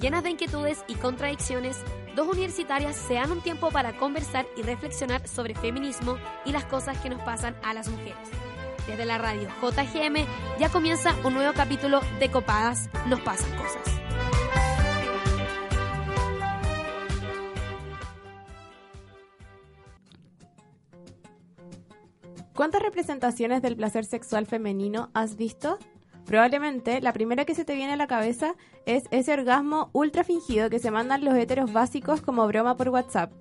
Llenas de inquietudes y contradicciones, dos universitarias se dan un tiempo para conversar y reflexionar sobre feminismo y las cosas que nos pasan a las mujeres. Desde la radio JGM ya comienza un nuevo capítulo de Copadas Nos Pasan Cosas. ¿Cuántas representaciones del placer sexual femenino has visto? Probablemente la primera que se te viene a la cabeza es ese orgasmo ultra fingido que se mandan los heteros básicos como broma por WhatsApp.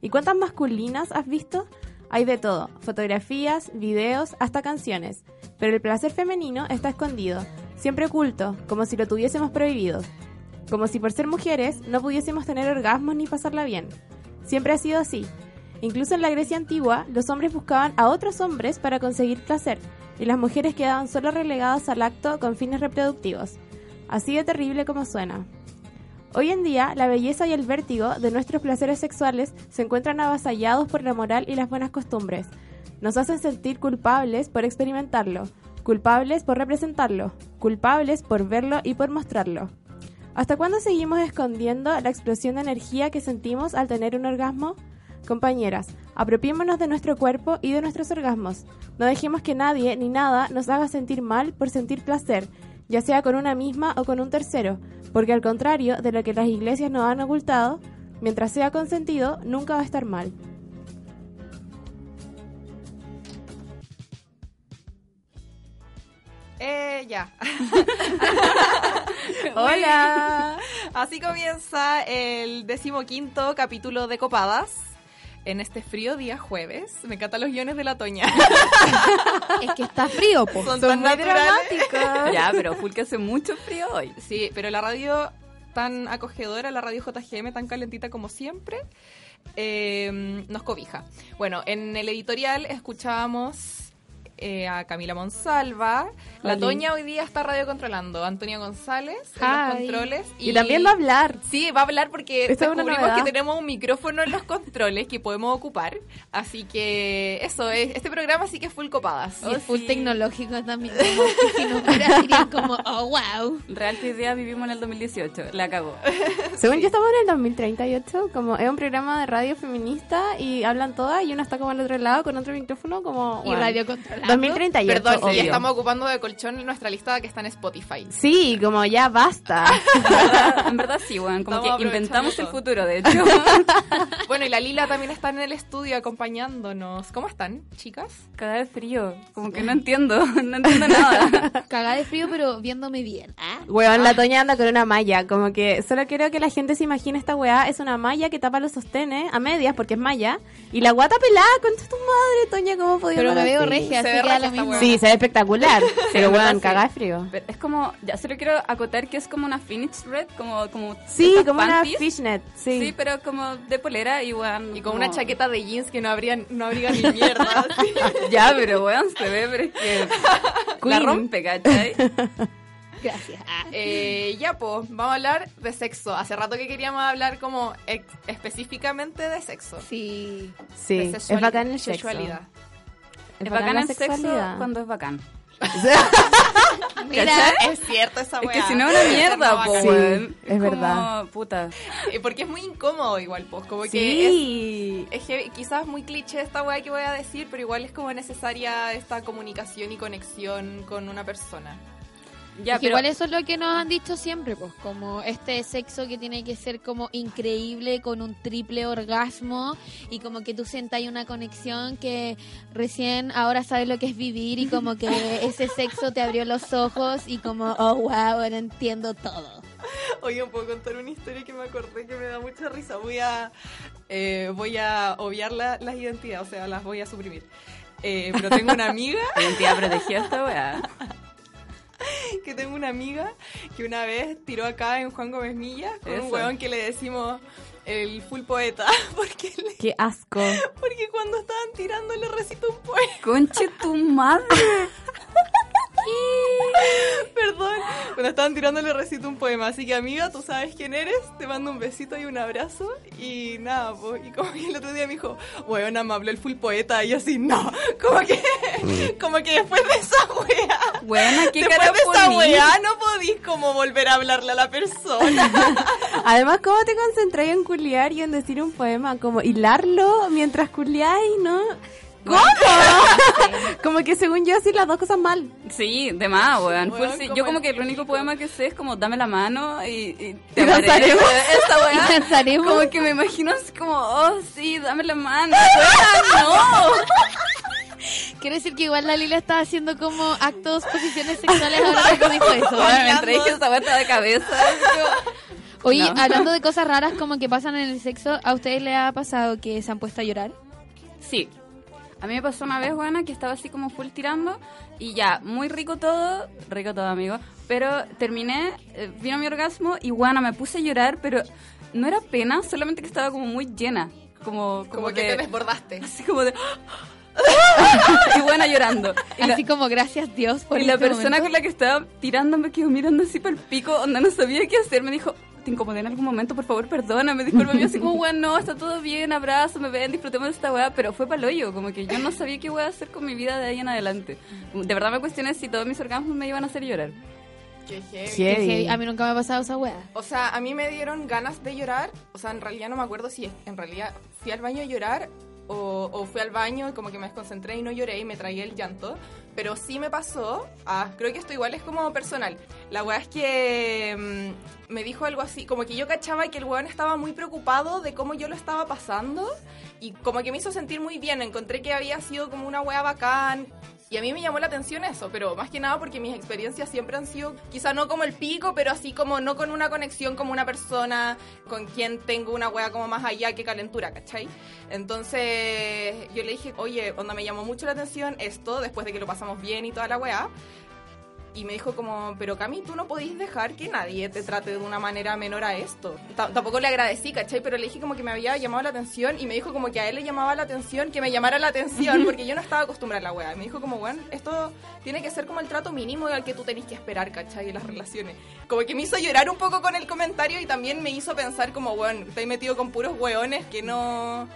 ¿Y cuántas masculinas has visto? Hay de todo, fotografías, videos, hasta canciones. Pero el placer femenino está escondido, siempre oculto, como si lo tuviésemos prohibido. Como si por ser mujeres no pudiésemos tener orgasmos ni pasarla bien. Siempre ha sido así. Incluso en la Grecia antigua, los hombres buscaban a otros hombres para conseguir placer, y las mujeres quedaban solo relegadas al acto con fines reproductivos. Así de terrible como suena. Hoy en día, la belleza y el vértigo de nuestros placeres sexuales se encuentran avasallados por la moral y las buenas costumbres. Nos hacen sentir culpables por experimentarlo, culpables por representarlo, culpables por verlo y por mostrarlo. ¿Hasta cuándo seguimos escondiendo la explosión de energía que sentimos al tener un orgasmo? Compañeras, apropiémonos de nuestro cuerpo y de nuestros orgasmos. No dejemos que nadie ni nada nos haga sentir mal por sentir placer, ya sea con una misma o con un tercero, porque al contrario de lo que las iglesias nos han ocultado, mientras sea consentido, nunca va a estar mal. Eh, ya. Hola. Así comienza el decimoquinto capítulo de Copadas. En este frío día jueves. Me encantan los guiones de la Toña. Es que está frío, po. Son, tan naturales. Ya, pero full que hace mucho frío hoy. Sí, pero la radio tan acogedora, la radio JGM tan calentita como siempre, eh, nos cobija. Bueno, en el editorial escuchábamos eh, a Camila Monsalva. La Oli. Toña hoy día está radio controlando. Antonia González en Hi. los controles. Y, también va a hablar. Sí, va a hablar porque Esta descubrimos que tenemos un micrófono en los controles que podemos ocupar. Así que eso, es este programa sí que es full copadas. Y es full tecnológico también. Como si dirían como, oh, wow. Real que idea vivimos en el 2018. La cagó. Según yo estamos en el 2038, como es un programa de radio feminista y hablan todas y una está como al otro lado con otro micrófono como... Y bueno, radio controlado. 2038, Perdón, sí, obvio. estamos ocupando de colchón nuestra lista que está en Spotify. Sí, como ya basta. En verdad, sí, weón. Como Estamos que inventamos el futuro, de hecho. Bueno, y la Lila también está en el estudio acompañándonos. ¿Cómo están, chicas? Cada vez frío. Como que no entiendo. No entiendo nada. Cagada de frío, pero viéndome bien. ¿ah? Weón, la Toña anda con una malla, como que solo quiero que la gente se imagine esta weá, es una malla que tapa los sostenes a medias porque es malla, y la guata pelada, concha tu madre, Toña, ¿cómo podía Pero me veo regia, Se ve que. Sí, se ve espectacular, pero weón, de frío. Pero es como, ya solo quiero acotar que es como una Phoenix Red, como, como Sí, como una fishnet, sí. Sí, pero como de polera y weón. Y con como- una chaqueta de jeans que no habría, no abriga ni mierda. Ya, pero weón, se ve, pero es que la rompe, ¿cachai? Gracias. Eh, ya, pues, vamos a hablar de sexo. Hace rato que queríamos hablar como específicamente de sexo. Sí. Sí, de es bacán el sexo. Es, Es bacán el sexo sexualidad. cuando es bacán. Mira, Es cierto esa Es weá. que si no es una mierda, No, po. Sí, es como, verdad. Puta. Porque es muy incómodo igual, pues. Como que Sí. es, es heavy. quizás muy cliché esta weá que voy a decir, pero igual es como necesaria esta comunicación y conexión con una persona. Ya, pero igual eso es lo que nos han dicho siempre, pues, como este sexo que tiene que ser como increíble, con un triple orgasmo, y como que tú sientas una conexión que recién ahora sabes lo que es vivir, y como que ese sexo te abrió los ojos, y como, oh, wow, ahora entiendo todo. Oigan, puedo contar una historia que me acordé que me da mucha risa. Voy a, eh, voy a obviar la- las identidades, o sea, las voy a suprimir. Eh, pero tengo una amiga, identidad protegida esta weá. que tengo una amiga que una vez tiró acá en Juan Gómez Milla con un Eso. hueón que le decimos el full poeta, porque, le- Qué asco. porque cuando estaban tirando le recitó un poema. Conche tu madre. Cuando estaban tirando le recito un poema. Así que, amiga, tú sabes quién eres. Te mando un besito y un abrazo. Y nada, pues. Y como que el otro día me dijo, bueno, me habló el full poeta. Y yo así, no. Como que, como que después de esa wea. Buena, qué Después de esa wea no podís como volver a hablarle a la persona. Además, ¿cómo te concentráis en culiar y en decir un poema? Como hilarlo mientras culiáis, ¿no? ¿Cómo? como que según yo así las dos cosas mal. Sí, de más, weón. Full sí. Yo como que el único poema que sé es como dame la mano y, y Te amaré. danzaremos. Esa Y weá. danzaremos. Como que me imagino así como, oh sí, dame la mano. No. Quiero decir que igual la Lila estaba haciendo como actos, posiciones sexuales ahora que dijo eso. Weón, mientras dije esa vuelta de cabeza. Oye, No. hablando de cosas raras como que pasan en el sexo, ¿a ustedes les ha pasado que se han puesto a llorar? Sí. A mí me pasó una vez, buena, que estaba así como full tirando y ya, muy rico todo, rico todo, amigo. Pero terminé, eh, vino mi orgasmo y, bueno, me puse a llorar, pero no era pena, solamente que estaba como muy llena. Como, como, Como que te desbordaste. Así como de... y buena llorando. Y la, Así como gracias Dios por y la este persona momento. con la que estaba tirando me quedó mirando así para el pico, onda no sabía qué hacer. Me dijo, te incomodé en algún momento, por favor, perdóname. Discúlpame. Yo así como, weón, no, está todo bien, abrazo, me ven, disfrutemos de esta weá. Pero fue para hoyo, como que yo no sabía qué voy a hacer con mi vida de ahí en adelante. De verdad me cuestioné si todos mis orgasmos me iban a hacer llorar. Qué heavy. Que heavy. A mí nunca me ha pasado esa wea. O sea, a mí me dieron ganas de llorar. O sea, en realidad no me acuerdo si en realidad fui al baño a llorar o, o fui al baño y como que me desconcentré y no lloré y me tragué el llanto. Pero sí me pasó. Ah, creo que esto igual es como personal. La weá es que mm, me dijo algo así, como que yo cachaba que el weón estaba muy preocupado de cómo yo lo estaba pasando y como que me hizo sentir muy bien. Encontré que había sido como una weá bacán. Y a mí me llamó la atención eso, pero más que nada porque mis experiencias siempre han sido, quizá no como el pico, pero así como no con una conexión como una persona con quien tengo una wea como más allá que calentura, ¿cachai? Entonces yo le dije, oye, onda me llamó mucho la atención esto, después de que lo pasamos bien y toda la wea. Y me dijo como, pero Cami, tú no podís dejar que nadie te trate de una manera menor a esto. T- tampoco le agradecí, ¿cachai? Pero le dije como que me había llamado la atención y me dijo como que a él le llamaba la atención, que me llamara la atención, porque yo no estaba acostumbrada a la wea. Me dijo como, bueno, esto tiene que ser como el trato mínimo al que tú tenés que esperar, ¿cachai? En las relaciones. Como que me hizo llorar un poco con el comentario y también me hizo pensar como, bueno, estoy metido con puros weones que no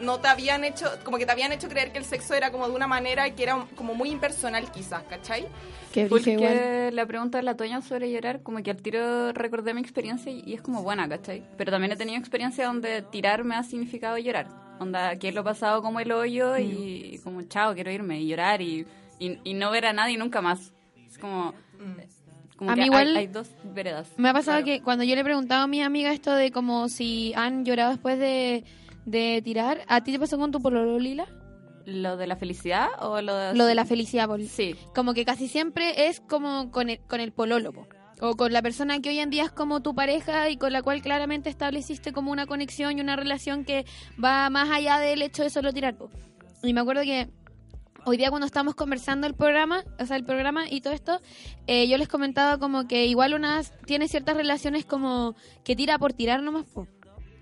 no te habían hecho, como que te habían hecho creer que el sexo era como de una manera que era como muy impersonal quizás, ¿cachai? Que dije igual. Porque la pregunta de la Toña sobre llorar, como que al tiro recordé mi experiencia y, es como buena, ¿cachai? Pero también he tenido experiencia donde tirar me ha significado llorar. Onda, que lo he pasado como el hoyo y como, chao, quiero irme y llorar y, y, y no ver a nadie nunca más. Es como... como A mí hay- igual- hay, dos veredas. Me ha pasado Claro. que cuando yo le he preguntado a mi amiga esto de como si han llorado después de, de tirar, ¿a ti te pasó con tu pololo lila? ¿Lo de la felicidad o lo de...? Lo de la felicidad, Pol. Sí. Como que casi siempre es como con el, con el pololo, po. O con la persona que hoy en día es como tu pareja y con la cual claramente estableciste como una conexión y una relación que va más allá del hecho de solo tirar, po. Y me acuerdo que hoy día cuando estábamos conversando el programa, o sea, el programa y todo esto, eh, yo les comentaba como que igual unas tiene ciertas relaciones como que tira por tirar nomás, po.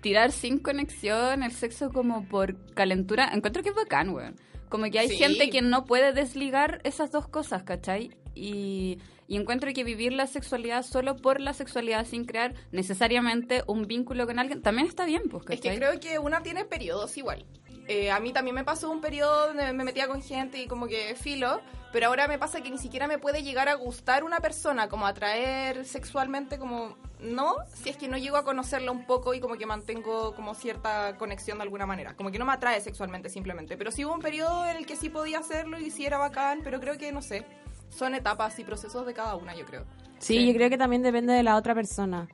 Tirar sin conexión, el sexo como por calentura, encuentro que es bacán, weón. Como que hay Sí. gente que no puede desligar esas dos cosas, ¿cachai? Y, y encuentro que vivir la sexualidad solo por la sexualidad sin crear necesariamente un vínculo con alguien también está bien, pues, Es que ¿cachai? creo que una tiene periodos igual. Eh, a mí también me pasó un periodo donde me metía con gente y como que filo, pero ahora me pasa que ni siquiera me puede llegar a gustar una persona, como atraer sexualmente, como no, si es que no llego a conocerla un poco y como que mantengo como cierta conexión de alguna manera. Como que no me atrae sexualmente simplemente, pero sí hubo un periodo en el que sí podía hacerlo y sí era bacán, pero creo que no sé, son etapas y procesos de cada una, yo creo. Sí, yo creo que también depende de la otra persona.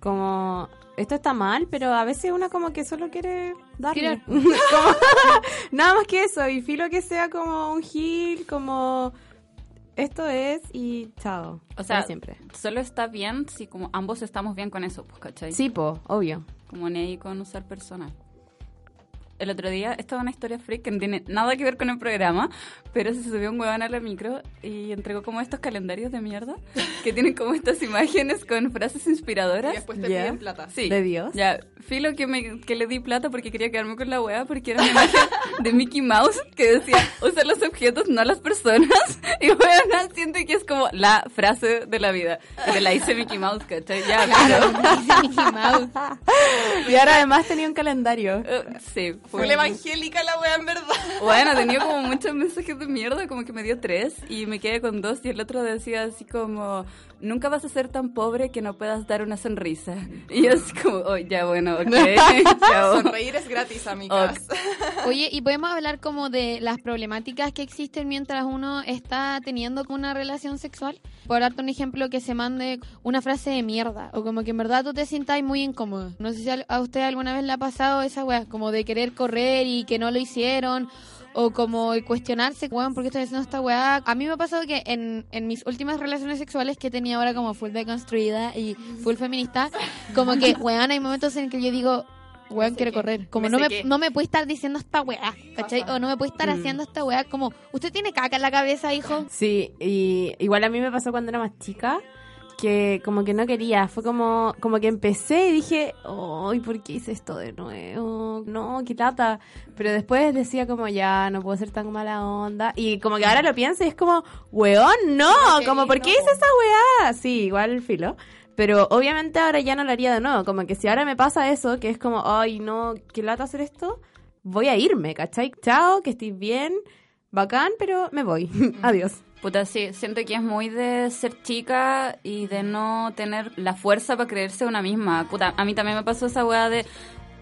Como, esto está mal, pero a veces una como que solo quiere darle. Como- nada más que eso, y filo que sea como un gil, como esto es y chao. O sea, siempre. Solo está bien si como ambos estamos bien con eso, pues, ¿cachai? Sí, po, obvio. Como ni con usar personas. El otro día, esta es una historia freak que no tiene nada que ver con el programa, pero se subió un huevón a la micro y entregó como estos calendarios de mierda que tienen como estas imágenes con frases Y inspiradoras. después te Ya. piden plata. Sí. ¿De Dios? Ya, filo que, me, que le di plata porque quería quedarme con la wea, porque era una imagen de Mickey Mouse que decía, usa los objetos, no las personas. Y bueno, siento que es como la frase de la vida. Que la hice Mickey Mouse, ¿cachai? Ya, Claro, pero... Mickey Mouse. Y ahora además tenía un calendario. eh, sí, Fue evangélica la wea en verdad. Bueno, tenía como muchos mensajes de mierda, como que me dio tres y me quedé con dos y el otro decía así como, nunca vas a ser tan pobre que no puedas dar una sonrisa. Y yo así como, oh, ya bueno, ok, chao. Sonreír es gratis, amigas. Oye, y podemos hablar como de las problemáticas que existen mientras uno está teniendo una relación sexual. Por darte un ejemplo, que se mande una frase de mierda o como que en verdad tú te sientas muy incómodo. No sé si a usted alguna vez le ha pasado esa weá, como de querer correr y que no lo hicieron. O como cuestionarse, weón, ¿por qué estoy haciendo esta weá? A mí me ha pasado que en, en mis últimas relaciones sexuales que tenía ahora como full deconstruida y full feminista, como que, weón, hay momentos en que yo digo, weón, quiero correr. Como Me no me, no me puede estar diciendo esta weá, ¿cachai? O no me puede estar haciendo esta weá. Como, ¿usted tiene caca en la cabeza, hijo? Sí, y igual a mí me pasó cuando era más chica que como que no quería, fue como como que empecé y dije, "Ay, ¿por qué hice esto de nuevo? No, qué lata." Pero después decía como, "Ya, no puedo ser tan mala onda." Y como que ahora lo pienso y es como, "Weón, no, como ¿por qué hice esa weá?" Sí, igual filo. Pero obviamente ahora ya no lo haría de nuevo, como que si ahora me pasa eso, que es como, "Ay, no, qué lata hacer esto." Voy a irme, ¿cachai? Chao, que estés bien. Bacán, pero me voy. Adiós. Puta, sí, siento que es muy de ser chica y de no tener la fuerza para creerse una misma. Puta, a mí también me pasó esa weá de...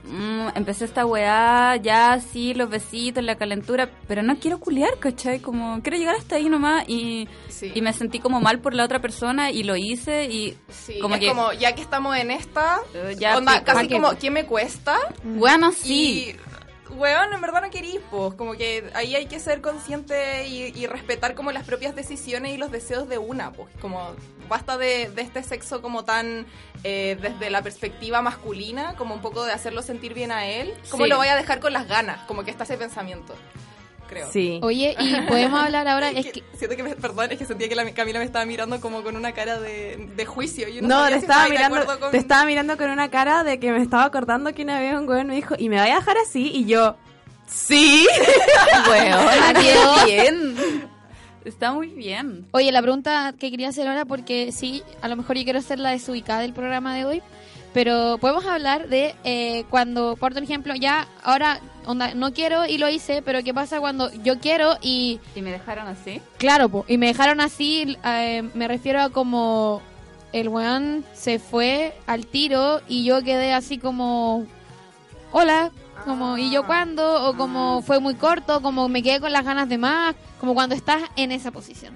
mm, empecé esta weá, ya sí, los besitos, la calentura, pero no quiero culiar, ¿cachai? Como, quiero llegar hasta ahí nomás y, Sí. y me sentí como mal por la otra persona y lo hice y Sí, como es que... como, ya que estamos en esta, ya onda, pico. casi como, ¿qué me cuesta? Bueno, sí. Y, weón, en verdad no querís, pues, como que ahí hay que ser consciente y, y respetar como las propias decisiones y los deseos de una, pues, como basta de, de este sexo como tan eh, desde la perspectiva masculina, como un poco de hacerlo sentir bien a él, ¿cómo Sí. lo voy a dejar con las ganas? Como que está ese pensamiento, creo. Sí. Oye, y podemos hablar ahora, es que... Siento que, me- perdón, es que sentía que la Camila me estaba mirando como con una cara de, de juicio. Yo no, No, te estaba, mirando, acuerdo con- te estaba mirando con una cara de que me estaba acordando que una vez un güey me dijo, ¿y me vaya a dejar así? Y yo, ¿sí? Bueno, Adiós. bien. Está muy bien. Oye, la pregunta que quería hacer ahora, porque sí, a lo mejor yo quiero ser la desubicada del programa de hoy, pero podemos hablar de eh, cuando, por ejemplo, ya ahora, onda, no quiero y lo hice, pero ¿qué pasa cuando yo quiero y, ¿Y me dejaron así? claro, po, y me dejaron así, eh, me refiero a como el weón se fue al tiro y yo quedé así como, hola, como, ¿y yo cuándo? O como fue muy corto, como me quedé con las ganas de más, como cuando estás en esa posición.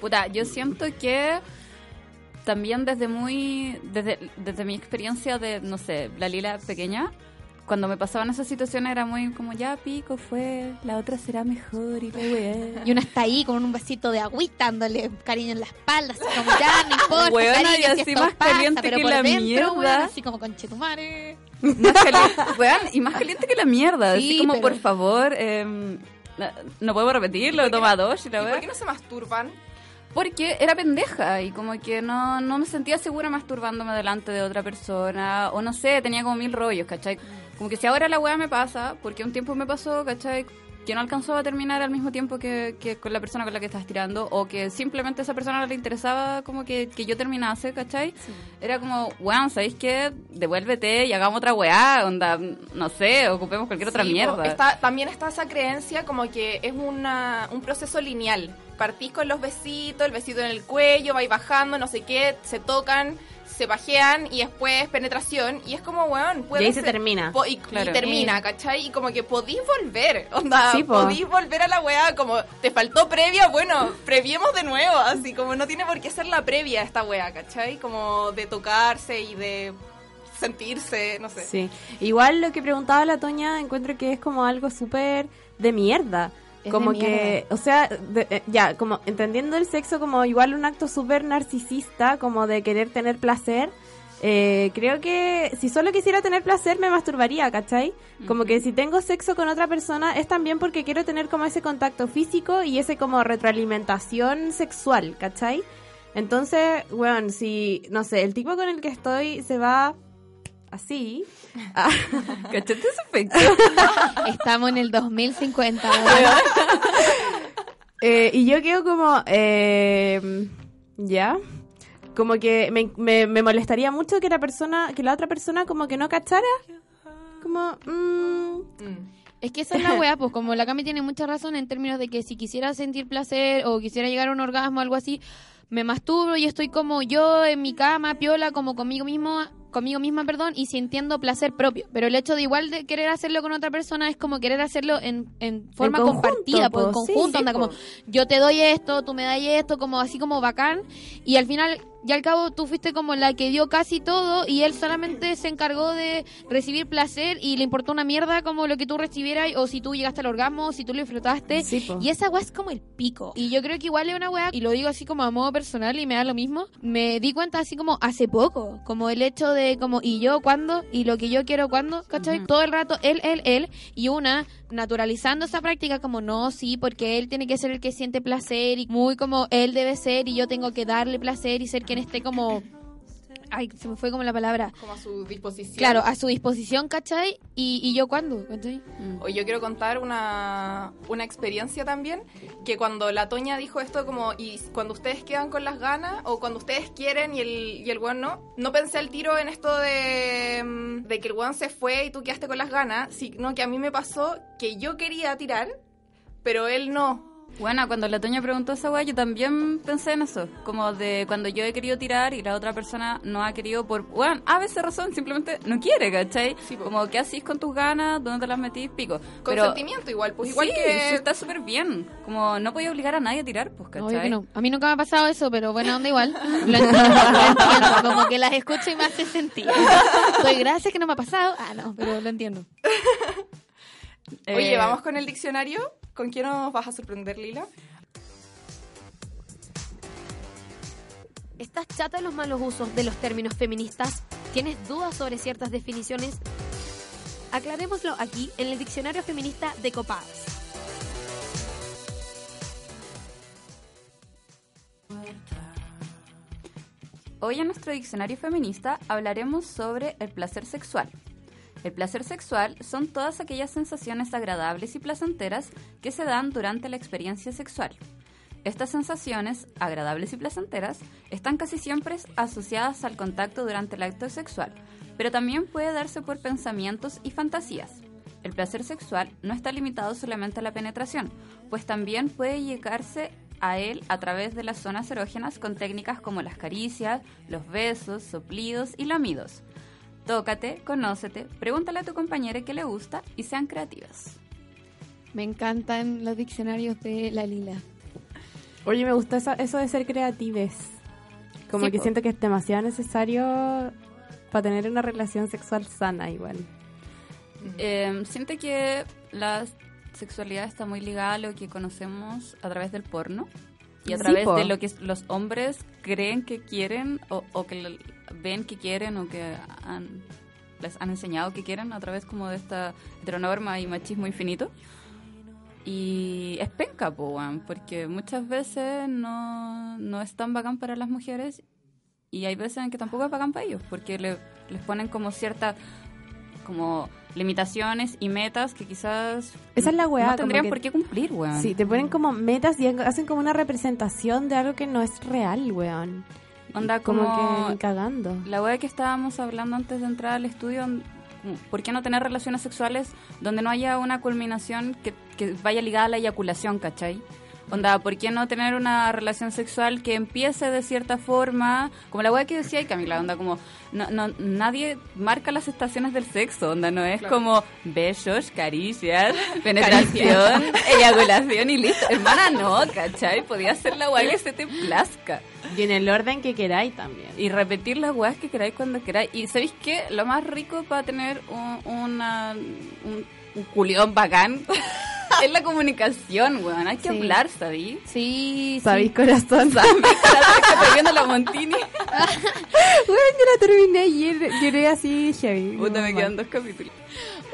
Puta, yo siento que también desde muy, desde, desde mi experiencia de, no sé, la Lila pequeña, cuando me pasaban esas situaciones era muy como, ya pico, fue, la otra será mejor y la weá. Y uno está ahí con un vasito de agüita dándole cariño en la espalda, así como ya, no importa, Weona, cariño, y si así esto más pasa, caliente pero que por la dentro, mierda. weón, así como conchetumare. Más caliente, weón, y más caliente que la mierda. Sí, así como, pero- por favor, em, no- no puedo repetirlo, toma dos y la ¿Y por qué no se masturban? Porque era pendeja y como que no, no me sentía segura masturbándome delante de otra persona. O no sé, tenía como mil rollos, ¿cachai? Como que si ahora la weá me pasa, porque un tiempo me pasó, ¿cachai? Que no alcanzó a terminar al mismo tiempo que, que con la persona con la que estás tirando, o que simplemente a esa persona no le interesaba como que, que yo terminase, ¿cachai? Era como, weón, ¿sabéis qué? Devuélvete y hagamos otra weá, onda, no sé, ocupemos cualquier otra Sí, po, mierda. está- también está esa creencia como que es una, un proceso lineal. Partís con los besitos, el besito en el cuello, vais bajando, no sé qué, se tocan, se bajean y después penetración. Y es como, weón, Y ahí se termina. y, termina, ¿cachai? Y como que podís volver, onda, Sí, po. podís volver a la weá, como te faltó previa, bueno, previemos de nuevo, así como no tiene por qué ser la previa esta weá, ¿cachai? Como de tocarse y de sentirse, no sé. Sí. Igual lo que preguntaba la Toña, encuentro que es como algo súper de mierda. Es como que, o sea, de- eh, ya, como entendiendo el sexo como igual un acto súper narcisista, como de querer tener placer, Eh, creo que si solo quisiera tener placer me masturbaría, ¿cachai? Como que si tengo sexo con otra persona es también porque quiero tener como ese contacto físico y ese como retroalimentación sexual, ¿cachai? Entonces, bueno, si, no sé, el tipo con el que estoy se va así. ah, ¿Cachaste ese efecto? Estamos en el 2050. eh, y yo quedo como, eh, ya, como que me, me, me molestaría mucho que la persona, que la otra persona como que no cachara, como, mm, Mm. Es que esa es la weá, pues como la Cami tiene mucha razón en términos de que si quisiera sentir placer o quisiera llegar a un orgasmo o algo así, me masturbo y estoy como yo en mi cama, piola, como conmigo mismo, conmigo misma, perdón, y sintiendo placer propio. Pero el hecho de igual de querer hacerlo con otra persona es como querer hacerlo en, en forma conjunto, compartida, pues, en po, sí, conjunto, sí, po. como yo te doy esto, tú me das esto, como así como bacán, y al final y al cabo tú fuiste como la que dio casi todo y él solamente se encargó de recibir placer y le importó una mierda como lo que tú recibieras o si tú llegaste al orgasmo, o si tú lo disfrutaste. Sí, y esa weá es como el pico. Y yo creo que igual es una weá, y lo digo así como a modo personal y me da lo mismo, me di cuenta así como hace poco, como el hecho de como y yo cuándo y lo que yo quiero cuándo, ¿cachai? Ujú. Todo el rato él, él, él y una naturalizando esa práctica como no, sí, porque él tiene que ser el que siente placer y muy como él debe ser y yo tengo que darle placer y ser quien esté como... Ay, se me fue como la palabra. Como a su disposición. Claro, a su disposición, ¿cachai? Y, y yo cuándo, ¿cachai? Mm. Hoy yo quiero contar una, una experiencia también, que cuando la Toña dijo esto como, y cuando ustedes quedan con las ganas, o cuando ustedes quieren y el, y el weón no, no pensé al tiro en esto de, mm, de que el weón se fue y tú quedaste con las ganas, sino que a mí me pasó que yo quería tirar, pero él no. Bueno, cuando la Toña preguntó esa weá, yo también pensé en eso. Como de cuando yo he querido tirar y la otra persona no ha querido por... Bueno, a veces razón, simplemente no quiere, ¿cachai? Sí, po. como, ¿qué hacís con tus ganas? ¿Dónde te las metís? Pico. Pero... Consentimiento igual, pues igual sí, que... sí, está súper bien. Como no podía obligar a nadie a tirar, pues, ¿cachai? Obvio que no. A mí nunca me ha pasado eso, pero buena onda igual. Lo entiendo, lo entiendo. Como que las escucho y me hace sentido. Doy gracias que no me ha pasado. Ah, no, pero lo entiendo. Oye, Eh, vamos con el diccionario. ¿Con quién nos vas a sorprender, Lila? ¿Estás chata de los malos usos de los términos feministas? ¿Tienes dudas sobre ciertas definiciones? Aclarémoslo aquí en el diccionario feminista de Copadas. Hoy en nuestro diccionario feminista hablaremos sobre el placer sexual. El placer sexual son todas aquellas sensaciones agradables y placenteras que se dan durante la experiencia sexual. Estas sensaciones, agradables y placenteras, están casi siempre asociadas al contacto durante el acto sexual, pero también puede darse por pensamientos y fantasías. El placer sexual no está limitado solamente a la penetración, pues también puede llegarse a él a través de las zonas erógenas con técnicas como las caricias, los besos, soplidos y lamidos. Tócate, conócete, pregúntale a tu compañera qué le gusta y sean creativas. Me encantan los diccionarios de la Lila. Oye, me gusta eso de ser creatives. Como Sí, que po. siento que es demasiado necesario para tener una relación sexual sana igual. Eh, siente que la sexualidad está muy ligada a lo que conocemos a través del porno y a través de lo que los hombres creen que quieren o, o que lo- ven que quieren o que han- les han enseñado que quieren a través como de esta heteronorma y machismo infinito. Y es penca, po, porque muchas veces no, no es tan bacán para las mujeres y hay veces en que tampoco es bacán para ellos, porque le- les ponen como cierta como limitaciones y metas que quizás Esa es la weá, no tendrían que- por qué cumplir, weón. Sí, te ponen como metas y hacen como una representación de algo que no es real, weón. Onda Como, como, que cagando. la weá que estábamos hablando antes de entrar al estudio, ¿por qué no tener relaciones sexuales donde no haya una culminación que, que vaya ligada a la eyaculación, cachai? Onda, ¿por qué no tener una relación sexual que empiece de cierta forma? Como la weá que decía y Camila, onda, como no, no, nadie marca las estaciones del sexo, onda, no es Claro. como besos, caricias, penetración, eyaculación y listo. Hermana, no, cachai, podía ser la weá que se te plazca. Y en el orden que queráis también. Y repetir las weas que queráis cuando queráis. Y ¿sabéis qué? Lo más rico para tener un, una, un, un culión bacán es la comunicación, weón. Hay que Sí. hablar, ¿sabí? Sí, ¿Sabéis, sí. corazón? Estoy viendo la Montini. Bueno, yo la terminé ayer. Lloré así, heavy. Puta, me quedan dos capítulos.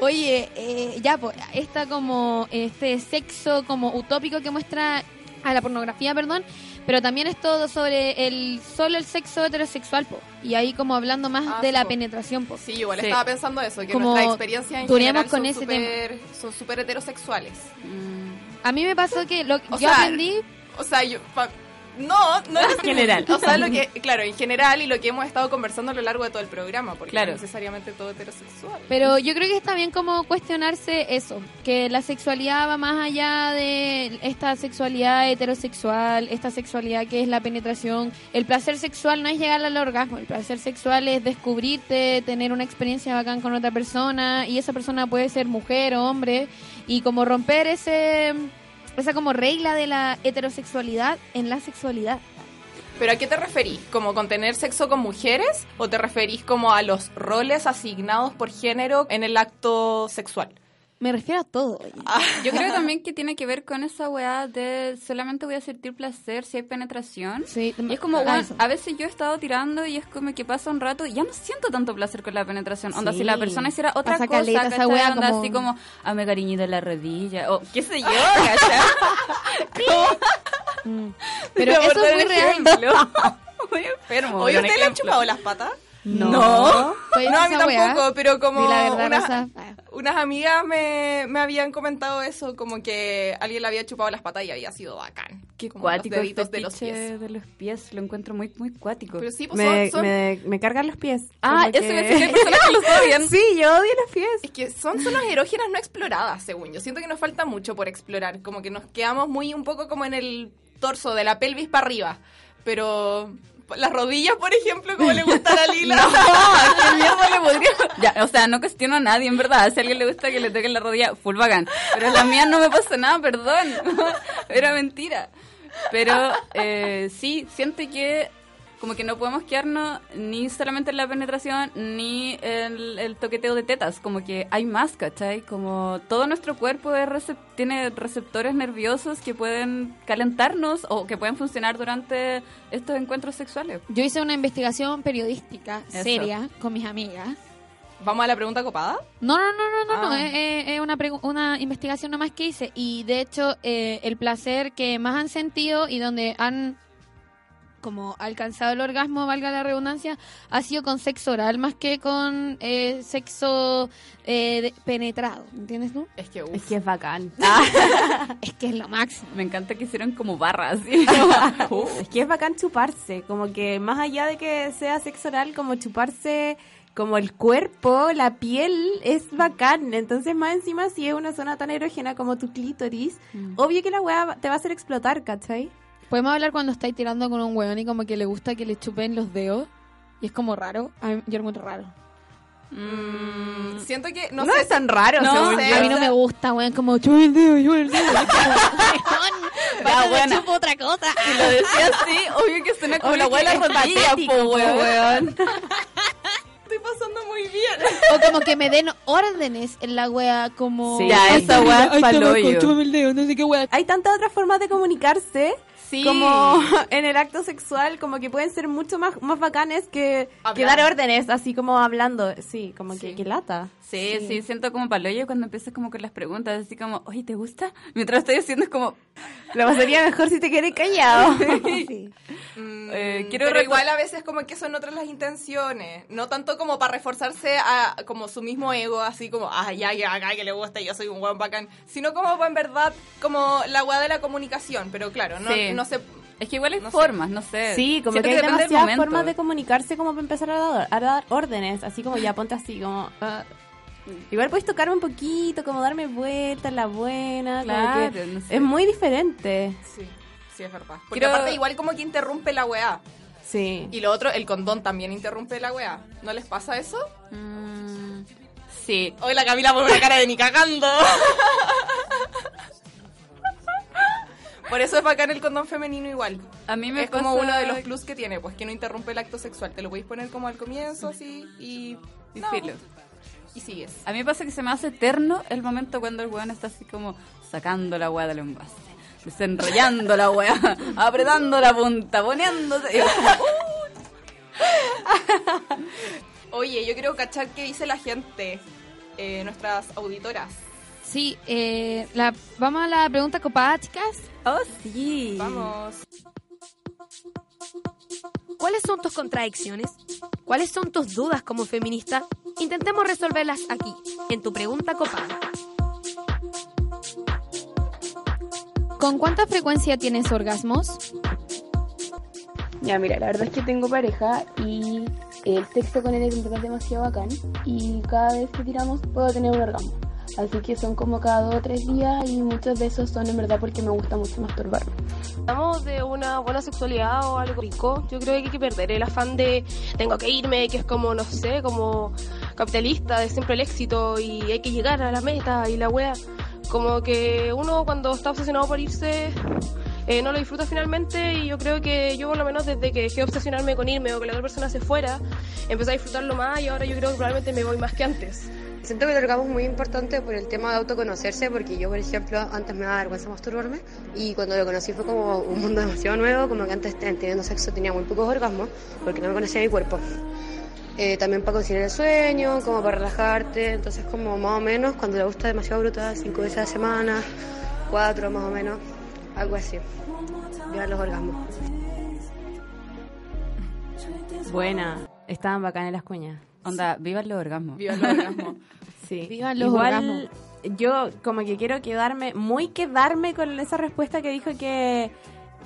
Oye, eh, ya, pues, está como este sexo como utópico que muestra a la pornografía, perdón, pero también es todo sobre el solo el sexo heterosexual, po. Y ahí como hablando más Ah, de sí, la po. penetración, po. Sí, igual Sí. estaba pensando eso, que Como nuestras experiencias en general con son ese súper son súper heterosexuales. A mí me pasó que lo que yo sea, aprendí, O sea, yo... pa- no, no en general. O sea, lo que, claro, en general y lo que hemos estado conversando a lo largo de todo el programa, porque Claro. no necesariamente todo heterosexual. pero yo creo que está bien como cuestionarse eso, que la sexualidad va más allá de esta sexualidad heterosexual, esta sexualidad que es la penetración. El placer sexual no es llegar al orgasmo, el placer sexual es descubrirte, tener una experiencia bacán con otra persona y esa persona puede ser mujer o hombre y como romper ese esa como regla de la heterosexualidad en la sexualidad. ¿Pero a qué te referís? ¿Como con tener sexo con mujeres? ¿O te referís como a los roles asignados por género en el acto sexual? Me refiero a todo. Yo creo también que tiene que ver con esa weá de solamente voy a sentir placer si hay penetración. Sí, Y es como, ah, eso. a veces yo he estado tirando y es como que pasa un rato y ya no siento tanto placer con la penetración. Onda, Sí. si la persona hiciera otra Pasa cosa, caleta esa wea Onda como- así como, ame cariñito en la rodilla, o qué sé yo. Mm. Pero eso es muy real. Muy enfermo. ¿Oye, un ¿ustedes le han chupado las patas? No. Pues No, a mí weá, tampoco, pero como di la verdad, unas, Rosa. Unas amigas me, me habían comentado eso, como que alguien le había chupado las patas y había sido bacán. Qué Como cuático los deditos de los pies. de los pies. Lo encuentro muy, muy cuático. Pero sí, pues Me, son, son- me, me cargan los pies. ah, eso que- me decía que hay personas que los odian. Sí, yo odio los pies. es que son zonas erógenas no exploradas, según yo. Siento que nos falta mucho por explorar, como que nos quedamos muy un poco como en el torso, de la pelvis para arriba. Pero las rodillas, por ejemplo, como le gusta a la Lila. ¿Qué mierda le podría...? Ya, o sea, no cuestiono a nadie, en verdad. Si a alguien le gusta que le toquen la rodilla, full bacán. Pero la mía no me pasa nada, perdón. Era mentira. Pero eh, sí, siento que como que no podemos quedarnos ni solamente en la penetración ni el, el toqueteo de tetas. Como que hay más, ¿cachai? Como todo nuestro cuerpo es recep- tiene receptores nerviosos que pueden calentarnos o que pueden funcionar durante estos encuentros sexuales. Yo hice una investigación periodística Eso. seria con mis amigas. Vamos a la pregunta copada. No, no, no, no, no, no, Ah. es, es- es una, una investigación nomás que hice y de hecho eh, el placer que más han sentido y donde han como alcanzado el orgasmo, valga la redundancia, ha sido con sexo oral más que con eh, sexo eh, penetrado, ¿entiendes tú? Es que, Es uff. que es bacán. Es que es lo máximo. Me encanta que hicieron como barras. ¿sí? Es que es bacán chuparse, como que más allá de que sea sexo oral, como chuparse como el cuerpo, la piel, es bacán. Entonces, más encima, si es una zona tan erógena como tu clítoris, obvio que la weá te va a hacer explotar, ¿cachai? Podemos hablar cuando estáis tirando con un weón y como que le gusta que le chupen los dedos y es como raro. A mí, yo lo encuentro raro. Mm, siento que, no, No, sé, es tan raro, no según sé, a mí no me gusta, weón, como chupen el dedo, chupen el dedo. Ya, buena. chupo otra cosa. Si lo decía así, obvio que suena como la abuela patético, po, weón. estoy pasando muy bien. O como que me den órdenes en la wea, como... Sí, Ya, esa wea ay, es pa'l tabaco, hoyo. chúpame el dedo, no sé qué wea. Hay tantas otras formas de comunicarse. Sí. Como en el acto sexual, como que pueden ser mucho más, más bacanes que, que dar órdenes, así como hablando. Sí, como Sí. que, que lata. Sí, sí, siento como paloyo cuando empiezas como con las preguntas, así como, oye, ¿te gusta? Mientras estoy haciendo es como, Lo pasaría mejor si te quedé callado. Sí. Mm, Eh, quiero pero igual a veces como que son otras las intenciones, no tanto como para reforzarse a como su mismo ego, así como, ah, ya, ya, acá que le gusta, yo soy un buen bacán, sino como en verdad como la weá de la comunicación, pero claro, no, Sí. no sé, es que igual hay No sé. formas, no sé. Sí, como Siento que hay depende del demasiadas momento. formas de comunicarse como para empezar a dar, a dar órdenes, así como ya ponte así, como... ah. Igual puedes tocarme un poquito, como darme vueltas, la buena, Claro, no sé. es muy diferente. sí, sí es verdad. Porque Quiero- aparte igual como que interrumpe la weá. Sí. Y lo otro, el condón también interrumpe la weá. ¿No les pasa eso? Mm, sí. Hoy la Camila pone una cara de ni cagando. Por eso es bacán el condón femenino igual. A mí me es como uno de los plus que tiene, pues que no interrumpe el acto sexual. Te lo podéis poner como al comienzo así y... Y no. filo. Y sigues. A mí me pasa que se me hace eterno el momento cuando el weón está así como sacando la weá del envase, desenrollando la weá, apretando la punta, poniéndose. Oye, yo quiero cachar qué dice la gente, eh, nuestras auditoras. Sí, eh, la, vamos a la pregunta copada, chicas. oh sí. Vamos. ¿Cuáles son tus contradicciones? ¿Cuáles son tus dudas como feminista? Intentemos resolverlas aquí, en tu pregunta copada. ¿Con cuánta frecuencia tienes orgasmos? Ya, mira, la verdad es que tengo pareja y el sexo con él es demasiado bacán y cada vez que tiramos puedo tener un orgasmo. Así que son como cada dos o tres días y muchos de esos son en verdad porque me gusta mucho masturbarme. hablamos de una buena sexualidad o algo rico, yo creo que hay que perder el afán de tengo que irme, que es como, no sé, como capitalista, de siempre el éxito y hay que llegar a la meta y la wea. Como que uno cuando está obsesionado por irse eh, no lo disfruta finalmente y yo creo que yo por lo menos desde que dejé de obsesionarme con irme o que la otra persona se fuera, empecé a disfrutarlo más y ahora yo creo que probablemente me voy más que antes. Siento que el orgasmo es muy importante por el tema de autoconocerse, porque yo, por ejemplo, antes me daba vergüenza masturbarme y cuando lo conocí fue como un mundo demasiado nuevo, como que antes teniendo sexo tenía muy pocos orgasmos porque no me conocía mi cuerpo. Eh, también para conciliar el sueño, como para relajarte, entonces como más o menos cuando le gusta demasiado brutal, cinco veces a la semana, cuatro más o menos, algo así. Viva los orgasmos. Buena. Estaban bacanas las cuñas. Onda, viva el orgasmo. Viva el orgasmo. Sí. Vivan los Igual, orgasmos. yo como que quiero quedarme, muy quedarme con esa respuesta que dijo que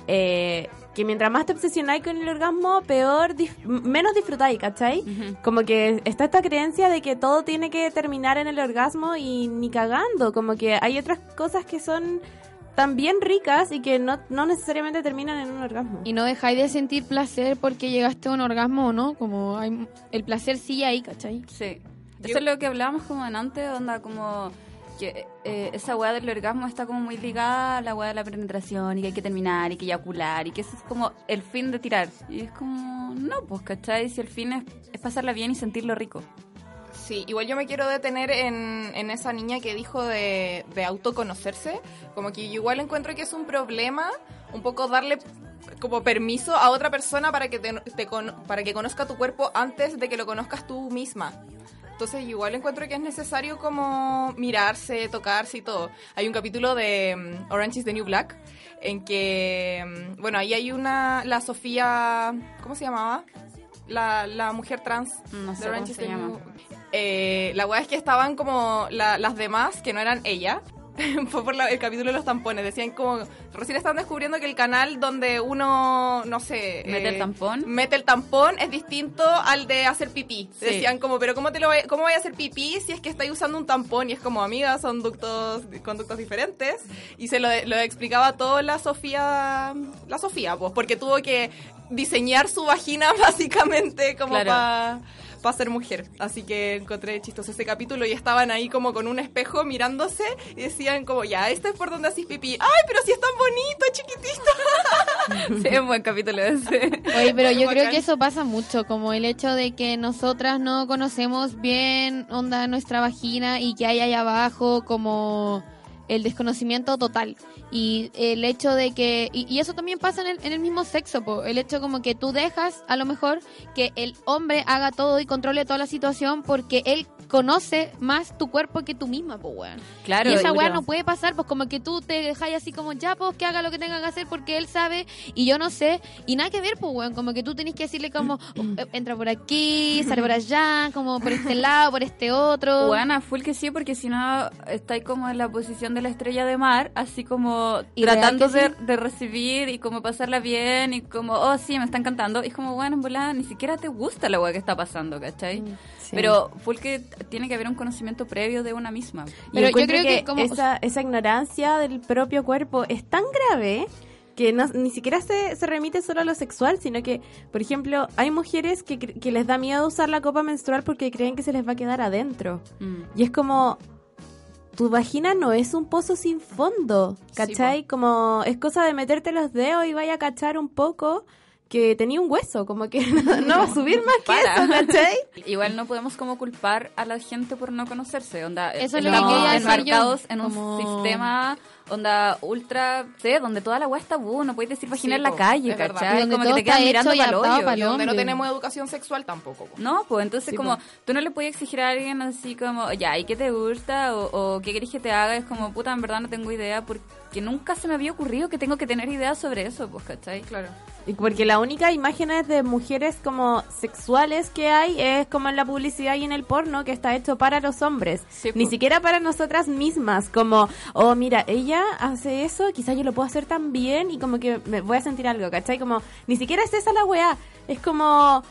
eh, que mientras más te obsesionáis con el orgasmo, peor, dif- menos disfrutáis, ¿cachai? Como que está esta creencia de que todo tiene que terminar en el orgasmo y ni cagando, como que hay otras cosas que son también ricas y que no, no necesariamente terminan en un orgasmo. Y no dejáis de sentir placer porque llegaste a un orgasmo o no, como hay, el placer sigue ahí, ¿cachai? Sí. Eso es lo que hablábamos como en antes, onda como que eh, esa weá del orgasmo está como muy ligada a la weá de la penetración y que hay que terminar y que eyacular y que eso es como el fin de tirar. Y es como, no, pues, ¿cachai? Si el fin es, es pasarla bien y sentirlo rico. Sí, igual yo me quiero detener en, en esa niña que dijo de, de autoconocerse. Como que igual encuentro que es un problema un poco darle como permiso a otra persona para que, te, te con- para que conozca tu cuerpo antes de que lo conozcas tú misma. Entonces igual encuentro que es necesario como mirarse, tocarse y todo. Hay un capítulo de mm, Orange is the New Black en que, mm, bueno, ahí hay una, la Sofía, ¿cómo se llamaba? La, la mujer trans. No sé de Orange is se the llama. New- eh, la weá es que estaban como la- las demás, que no eran ella. Fue por la- el capítulo de los tampones. Decían como. Recién están descubriendo que el canal donde uno, no sé. ¿Mete el tampón? Mete el tampón es distinto al de hacer pipí. Sí. Decían como, pero ¿cómo, te lo voy, ¿cómo voy a hacer pipí si es que estáis usando un tampón? Y es como, amiga, son ductos, conductos diferentes. Y se lo, lo explicaba todo la Sofía. La Sofía, pues, porque tuvo que diseñar su vagina básicamente como Claro. para para ser mujer. Así que encontré chistoso ese capítulo y estaban ahí como con un espejo mirándose y decían como, ya, este es por donde haces pipí. ¡Ay, pero si es tan bonito, chiquitito! Sí, es un buen capítulo ese. Oye, pero yo creo que eso pasa mucho, como el hecho de que nosotras no conocemos bien onda nuestra vagina y que hay ahí abajo como el desconocimiento total. Y el hecho de que, y, eso también pasa en el, en el mismo sexo, po. el hecho como que tú dejas a lo mejor que el hombre haga todo y controle toda la situación porque él conoce más tu cuerpo que tú misma, pues weón. Claro, y esa weá no puede pasar, pues como que tú te dejáis así como ya, pues que haga lo que tenga que hacer porque él sabe y yo no sé. Y nada que ver, pues weón, como que tú tenés que decirle como, oh, eh, entra por aquí, sale por allá, como por este lado, por este otro. Buena, full que sí, porque si no estáis como en la posición de la estrella de mar, así como ¿Y real tratando de, sí? de recibir y como pasarla bien y como, oh sí, me están cantando. Y es como, bueno, en volada, ni siquiera te gusta la weá que está pasando, ¿cachai? Sí. Pero full que tiene que haber un conocimiento previo de una misma. Pero yo creo que como- esa, esa ignorancia del propio cuerpo es tan grave que no- ni siquiera se, se remite solo a lo sexual, sino que, por ejemplo, hay mujeres que, cre- que les da miedo usar la copa menstrual porque creen que se les va a quedar adentro. Mm. Y es como, tu vagina no es un pozo sin fondo, ¿cachai? como es cosa de meterte los dedos y vaya a cachar un poco que tenía un hueso, como que no, no va a subir más que Para. eso, ¿cachai? Igual no podemos como culpar a la gente por no conocerse, onda, Eso es lo que quería enmarcados yo, en un como- sistema onda ultra, sé, donde toda la weá está tabú, no puedes decir vagina Sí, en la calle. ¿cachai? Como que te quedan está mirando pa'l adaptado hoyo. Y donde no tenemos educación sexual tampoco. po. No, pues entonces Sí, como po. tú no le puedes exigir a alguien así como, ya, ¿y qué te gusta? O, o qué querés que te haga? Es como, puta, en verdad no tengo idea porque nunca se me había ocurrido que tengo que tener ideas sobre eso, pues, ¿cachai? Claro. Y porque la única imágenes de mujeres como sexuales que hay es como en la publicidad y en el porno que está hecho para los hombres. Sí, Ni po. siquiera para nosotras mismas. Como, oh, mira, ella hace eso, quizás yo lo puedo hacer también y como que me voy a sentir algo, ¿cachai? Como, ni siquiera es esa la weá. Es como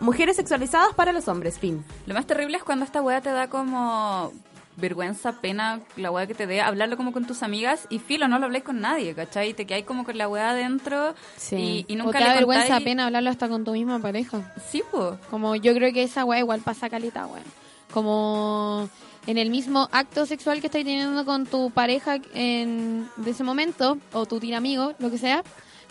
mujeres sexualizadas para los hombres, fin. Lo más terrible es cuando esta weá te da como vergüenza, pena, la weá que te dé, hablarlo como con tus amigas y filo, no lo habléis con nadie, ¿cachai? Y te quedáis como con la weá adentro Sí. y, y O nunca te da vergüenza contáis- pena hablarlo hasta con tu misma pareja. Sí, pues. Como yo creo que esa weá igual pasa calita, weón. Como en el mismo acto sexual que estáis teniendo con tu pareja en, de ese momento, o tu tira amigo, lo que sea,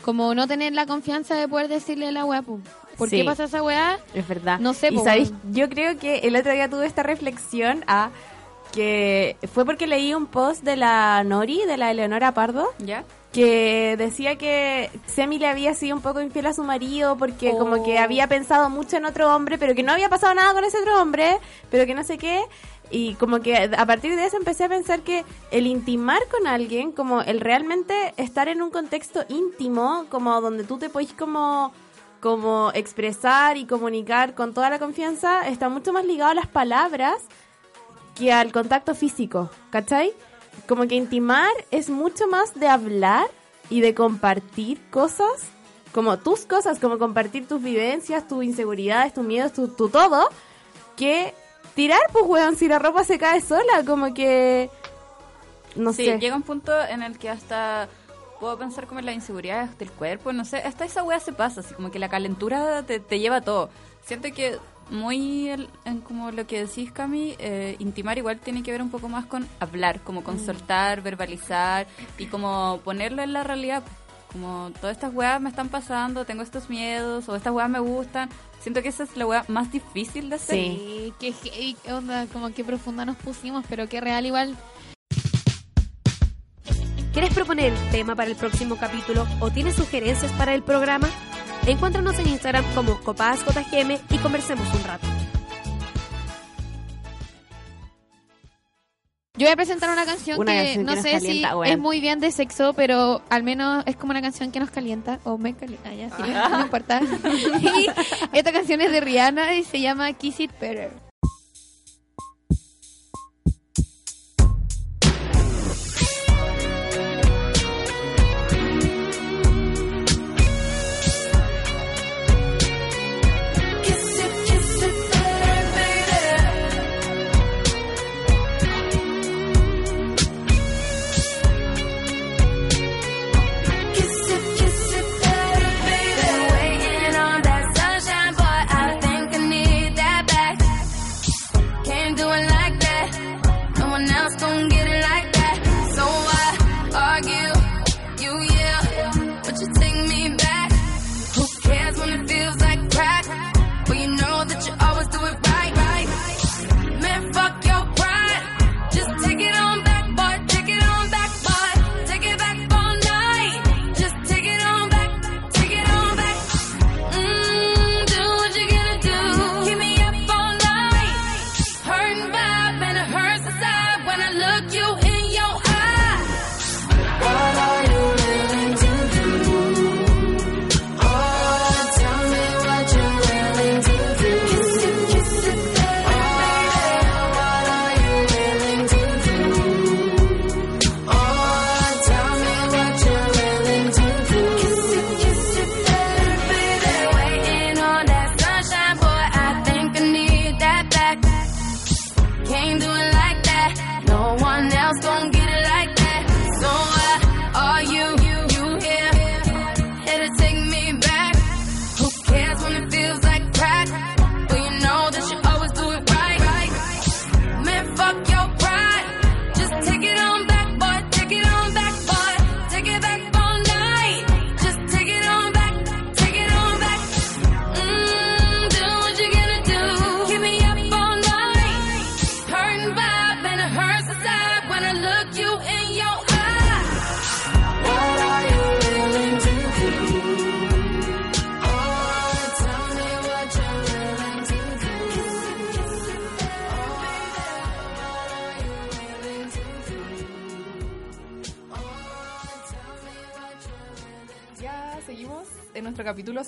como no tener la confianza de poder decirle a la weá, pu, ¿por Sí. qué pasa esa weá? Es verdad. No sé, Y po, sabéis, yo creo que el otro día tuve esta reflexión a que fue porque leí un post de la Nori, de la Eleonora Pardo, ¿Ya? que decía que Semi le había sido un poco infiel a su marido porque como que Oh. había pensado mucho en otro hombre, pero que no había pasado nada con ese otro hombre, pero que no sé qué. Y como que a partir de eso empecé a pensar que el intimar con alguien, como el realmente estar en un contexto íntimo, como donde tú te podés como como expresar y comunicar con toda la confianza, está mucho más ligado a las palabras que al contacto físico, ¿cachai? Como que intimar es mucho más de hablar y de compartir cosas, como tus cosas, como compartir tus vivencias, tus inseguridades, tus miedos, tu, tu todo, que tirar, pues, weón, si la ropa se cae sola, como que... No sí, sé. llega un punto en el que hasta puedo pensar como en las inseguridades del cuerpo, no sé, hasta esa weá se pasa, así como que la calentura te, te lleva a todo. Siento que muy el- en como lo que decís, Cami, eh, intimar igual tiene que ver un poco más con hablar, como con soltar, verbalizar y como ponerlo en la realidad. Como todas estas weas me están pasando, tengo estos miedos o estas weas me gustan. Siento que esa es la wea más difícil de hacer. Sí. Qué qué onda, como que profunda nos pusimos, pero qué real igual. ¿Quieres proponer tema para el próximo capítulo o tienes sugerencias para el programa? Encuéntranos en Instagram como copasjm y conversemos un rato. Yo voy a presentar una canción Una que canción no sé calienta, si es muy bien de sexo, pero al menos es como una canción que nos calienta o me calienta, ah, ya, sí, no importa. y esta canción es de Rihanna y se llama Kiss It Better.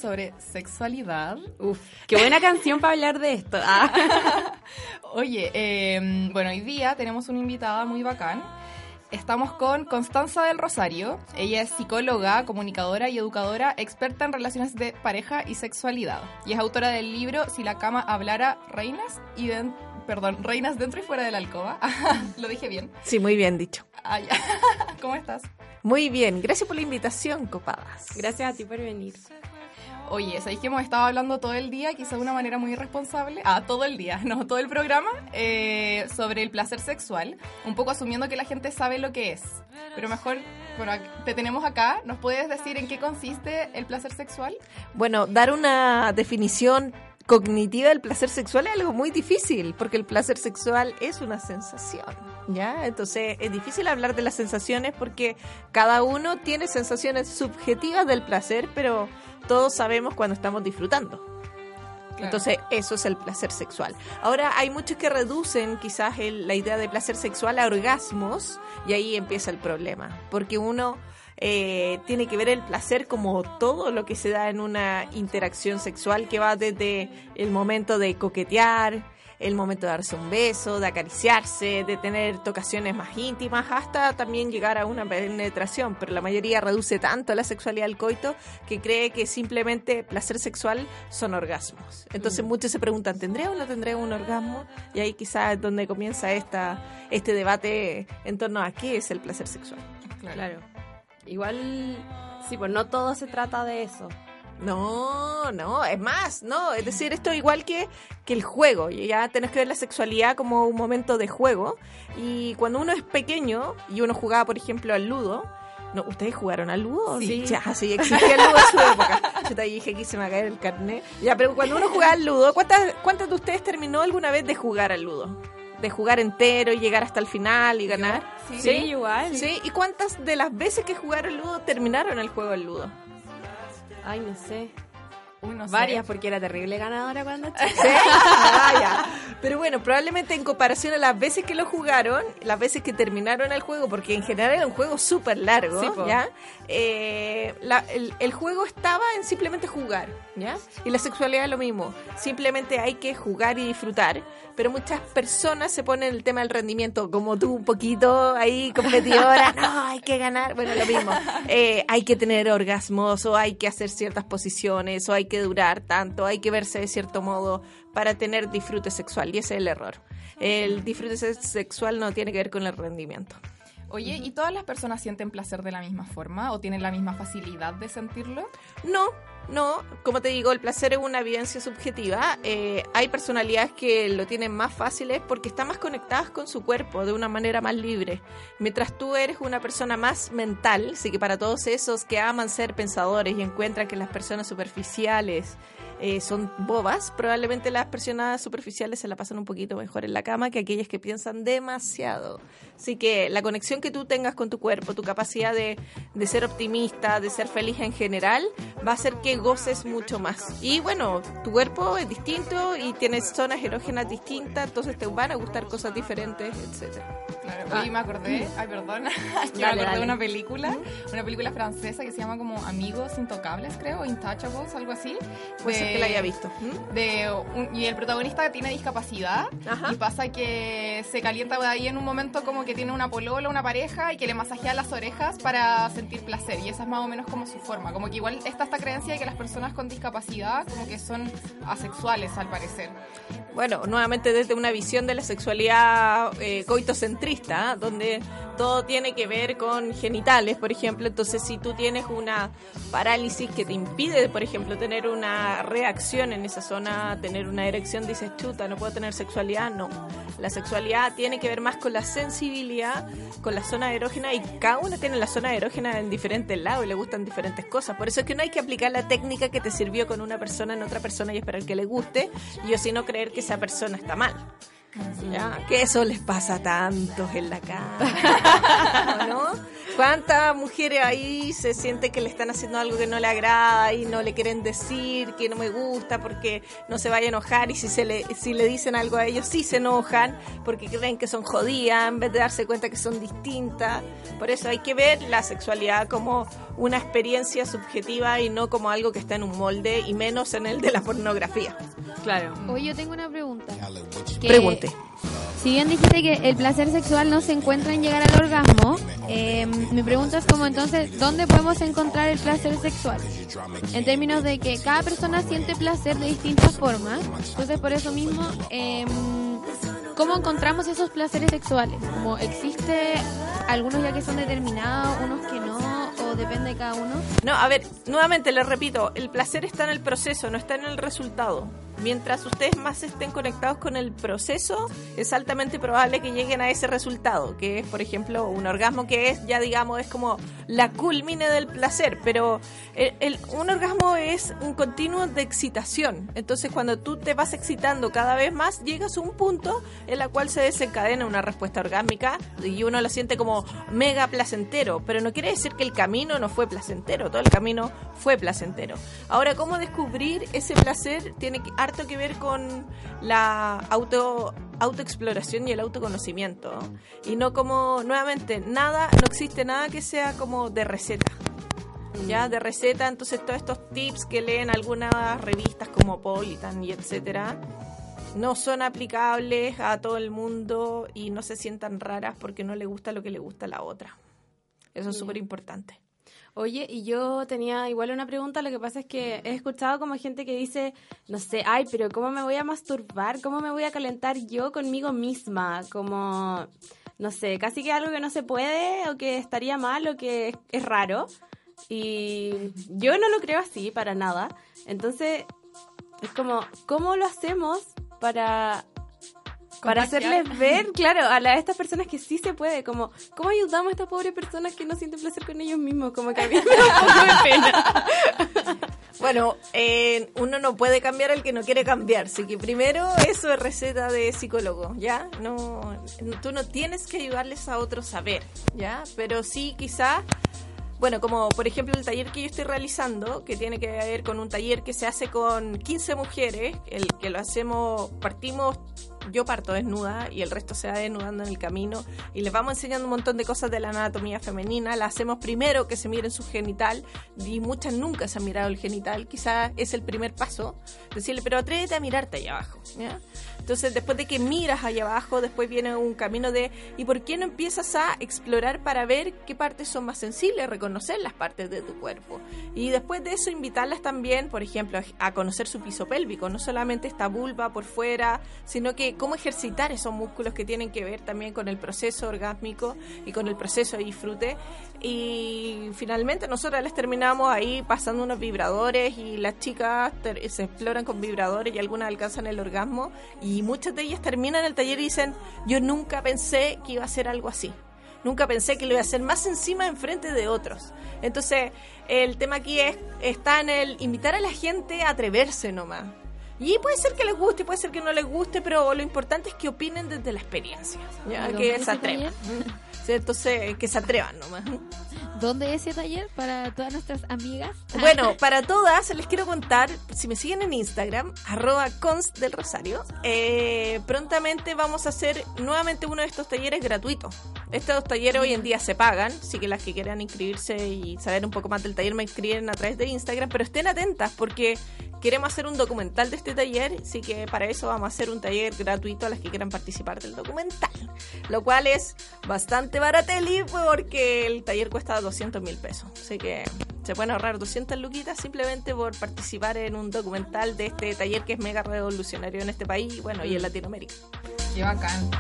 Sobre sexualidad. Uf, qué buena canción para hablar de esto. Ah. Oye, eh, bueno, hoy día tenemos una invitada muy bacán. Estamos con Constanza del Rosario. Ella es psicóloga, comunicadora y educadora, experta en relaciones de pareja y sexualidad. Y es autora del libro Si la cama hablara, reinas y den- perdón, reinas dentro y fuera de la alcoba. Lo dije bien. Sí, muy bien dicho. Ah, ya. ¿Cómo estás? Muy bien, gracias por la invitación, copadas. Gracias a ti por venir. Oye, ¿sabéis que hemos estado hablando todo el día, quizá de una manera muy irresponsable? Ah, todo el día, no, todo el programa, eh, sobre el placer sexual, un poco asumiendo que la gente sabe lo que es. Pero mejor, bueno, te tenemos acá, ¿nos puedes decir en qué consiste el placer sexual? Bueno, dar una definición cognitiva del placer sexual es algo muy difícil, porque el placer sexual es una sensación, ¿ya? Entonces es difícil hablar de las sensaciones porque cada uno tiene sensaciones subjetivas del placer, pero todos sabemos cuando estamos disfrutando. Entonces, eso es el placer sexual. Ahora, hay muchos que reducen quizás el- la idea de placer sexual a orgasmos y ahí empieza el problema. Porque uno eh, tiene que ver el placer como todo lo que se da en una interacción sexual que va desde el momento de coquetear, el momento de darse un beso, de acariciarse, de tener tocaciones más íntimas, hasta también llegar a una penetración. Pero la mayoría reduce tanto la sexualidad al coito que cree que simplemente placer sexual son orgasmos. Entonces muchos se preguntan, ¿tendré o no tendré un orgasmo? Y ahí quizás es donde comienza esta, este debate en torno a qué es el placer sexual. Claro. Igual, sí, pues no todo se trata de eso. No, no, es más, no, es decir, esto es igual que, que el juego, ya tenés que ver la sexualidad como un momento de juego, y cuando uno es pequeño y uno jugaba, por ejemplo, al ludo, no, ¿ustedes jugaron al ludo? Sí. Ya, sí, existía el ludo en su época. Yo te dije que se me va a caer el carnet. Ya, pero cuando uno jugaba al ludo, ¿cuántas, ¿cuántas de ustedes terminó alguna vez de jugar al ludo? De jugar entero y llegar hasta el final y ganar. Sí, igual. Sí, ¿y cuántas de las veces que jugaron ludo terminaron el juego del ludo? Ay, no sé. Uy, no sé. Varias, porque era terrible ganadora cuando chica. ¿Sí? Ah, ya. Pero bueno, probablemente en comparación a las veces que lo jugaron, las veces que terminaron el juego, porque en general era un juego súper largo, Sí. ¿ya? Eh, la- el, el juego estaba en simplemente jugar, ¿ya? Y la sexualidad es lo mismo, simplemente hay que jugar y disfrutar, pero muchas personas se ponen el tema del rendimiento, como tú un poquito ahí competidora, no, hay que ganar, bueno, lo mismo, Eh, hay que tener orgasmos, o hay que hacer ciertas posiciones, o hay que durar tanto, hay que verse de cierto modo para tener disfrute sexual, y ese es el error. El disfrute se- sexual no tiene que ver con el rendimiento. Oye, ¿y todas las personas sienten placer de la misma forma o tienen la misma facilidad de sentirlo? No, no, como te digo, el placer es una evidencia subjetiva. Eh, hay personalidades que lo tienen más fáciles porque están más conectadas con su cuerpo de una manera más libre. Mientras tú eres una persona más mental, así que para todos esos que aman ser pensadores y encuentran que las personas superficiales eh, son bobas, probablemente las personas superficiales se la pasan un poquito mejor en la cama que aquellas que piensan demasiado. Así que la conexión que tú tengas con tu cuerpo, tu capacidad de, de ser optimista, de ser feliz en general, va a hacer que goces mucho más. Y bueno, tu cuerpo es distinto y tienes zonas erógenas distintas, entonces te van a gustar cosas diferentes, etcétera. Claro. Oye, me acordé, ay, perdón, es que me acordé dale. de una película, una película francesa que se llama como Amigos Intocables, creo, Intouchables, algo así. De- que la haya visto. ¿Mm? de un- y el protagonista tiene discapacidad Ajá. y pasa que se calienta de ahí en un momento como que tiene una polola, una pareja y que le masajea las orejas para sentir placer y esa es más o menos como su forma, como que igual está esta creencia de que las personas con discapacidad como que son asexuales al parecer. Bueno, nuevamente desde una visión de la sexualidad eh, coitocentrista, donde todo tiene que ver con genitales, por ejemplo. Entonces, si tú tienes una parálisis que te impide, por ejemplo, tener una reacción en esa zona, tener una erección, dices, chuta, no puedo tener sexualidad. No. La sexualidad tiene que ver más con la sensibilidad, con la zona erógena, y cada uno tiene la zona erógena en diferentes lados y le gustan diferentes cosas. Por eso es que no hay que aplicar la técnica que te sirvió con una persona en otra persona y esperar que le guste, y o si no creer que esa persona está mal. ¿Ya? Que eso les pasa a tantos en la casa, ¿o ¿no? ¿Cuántas mujeres ahí se sienten que le están haciendo algo que no le agrada y no le quieren decir que no me gusta porque no se vaya a enojar y si se le si le dicen algo a ellos sí se enojan porque creen que son jodidas en vez de darse cuenta que son distintas. Por eso hay que ver la sexualidad como una experiencia subjetiva y no como algo que está en un molde y menos en el de la pornografía. Claro. Oye, yo tengo una pregunta. Que- Pregunte. Si bien dijiste que el placer sexual no se encuentra en llegar al orgasmo, eh, mi pregunta es como entonces, ¿dónde podemos encontrar el placer sexual? En términos de que cada persona siente placer de distintas formas, entonces por eso mismo, eh, ¿cómo encontramos esos placeres sexuales? Como existe algunos ya que son determinados, unos que no, o depende de cada uno. No, a ver, nuevamente les repito, el placer está en el proceso, no está en el resultado. Mientras ustedes más estén conectados con el proceso, es altamente probable que lleguen a ese resultado, que es, por ejemplo, un orgasmo que es, ya digamos, es como la culmine del placer, pero el- el- un orgasmo es un continuo de excitación. Entonces, cuando tú te vas excitando cada vez más, llegas a un punto en la cual se desencadena una respuesta orgásmica y uno lo siente como mega placentero, pero no quiere decir que el camino no fue placentero, todo el camino fue placentero. Ahora, ¿cómo descubrir ese placer? Tiene que- harto que ver con la auto autoexploración y el autoconocimiento y no como nuevamente nada no existe nada que sea como de receta ya de receta entonces todos estos tips que leen algunas revistas como Politan y etcétera no son aplicables a todo el mundo y no se sientan raras porque no le gusta lo que le gusta a la otra eso es súper importante Oye, y yo tenía igual una pregunta, lo que pasa es que he escuchado como gente que dice, no sé, ay, pero ¿cómo me voy a masturbar? ¿Cómo me voy a calentar yo conmigo misma? Como, no sé, casi que algo que no se puede o que estaría mal o que es, es raro. Y yo no lo creo así, para nada. Entonces, es como, ¿cómo lo hacemos para... Para hacerles ver, claro, a, la- a estas personas que sí se puede, como, ¿cómo ayudamos a estas pobres personas que no sienten placer con ellos mismos? Como que a mí me da un poco de pena. Bueno, eh, uno no puede cambiar al que no quiere cambiar, así que primero eso es receta de psicólogo, ¿ya? No, tú no tienes que ayudarles a otros a ver, ¿ya? Pero sí quizá, bueno, como por ejemplo el taller que yo estoy realizando, que tiene que ver con un taller que se hace con 15 mujeres, el que lo hacemos, partimos yo parto desnuda y el resto se va desnudando en el camino y les vamos enseñando un montón de cosas de la anatomía femenina. La hacemos primero que se miren su genital y muchas nunca se han mirado el genital. Quizás es el primer paso. Decirle, pero atrévete a mirarte allá abajo. Entonces, después de que miras allá abajo, después viene un camino de ¿y por qué no empiezas a explorar para ver qué partes son más sensibles, reconocer las partes de tu cuerpo? Y después de eso, invitarlas también, por ejemplo, a conocer su piso pélvico, no solamente esta vulva por fuera, sino que cómo ejercitar esos músculos que tienen que ver también con el proceso orgásmico y con el proceso de disfrute. Y finalmente nosotros les terminamos ahí pasando unos vibradores y las chicas se exploran con vibradores y algunas alcanzan el orgasmo y muchas de ellas terminan el taller y dicen, yo nunca pensé que iba a ser algo así. Nunca pensé que lo iba a hacer más encima enfrente de otros. Entonces, el tema aquí es, está en el invitar a la gente a atreverse nomás. Y puede ser que les guste, puede ser que no les guste, pero lo importante es que opinen desde la experiencia. ¿ya? ¿Y Que se atrevan. Sí, Entonces, que se atrevan nomás. ¿Dónde es ese taller para todas nuestras amigas? Bueno, para todas les quiero contar, si me siguen en Instagram, arroba cons del Rosario, eh, prontamente vamos a hacer nuevamente uno de estos talleres gratuitos. Estos talleres hoy en día se pagan, así que las que quieran inscribirse y saber un poco más del taller me inscriben a través de Instagram, pero estén atentas porque queremos hacer un documental de este taller, así que para eso vamos a hacer un taller gratuito a las que quieran participar del documental, lo cual es bastante barateli porque el taller cuesta 200 mil pesos, así que se pueden ahorrar 200 luquitas simplemente por participar en un documental de este taller que es mega revolucionario en este país, bueno, y en Latinoamérica. Qué bacán.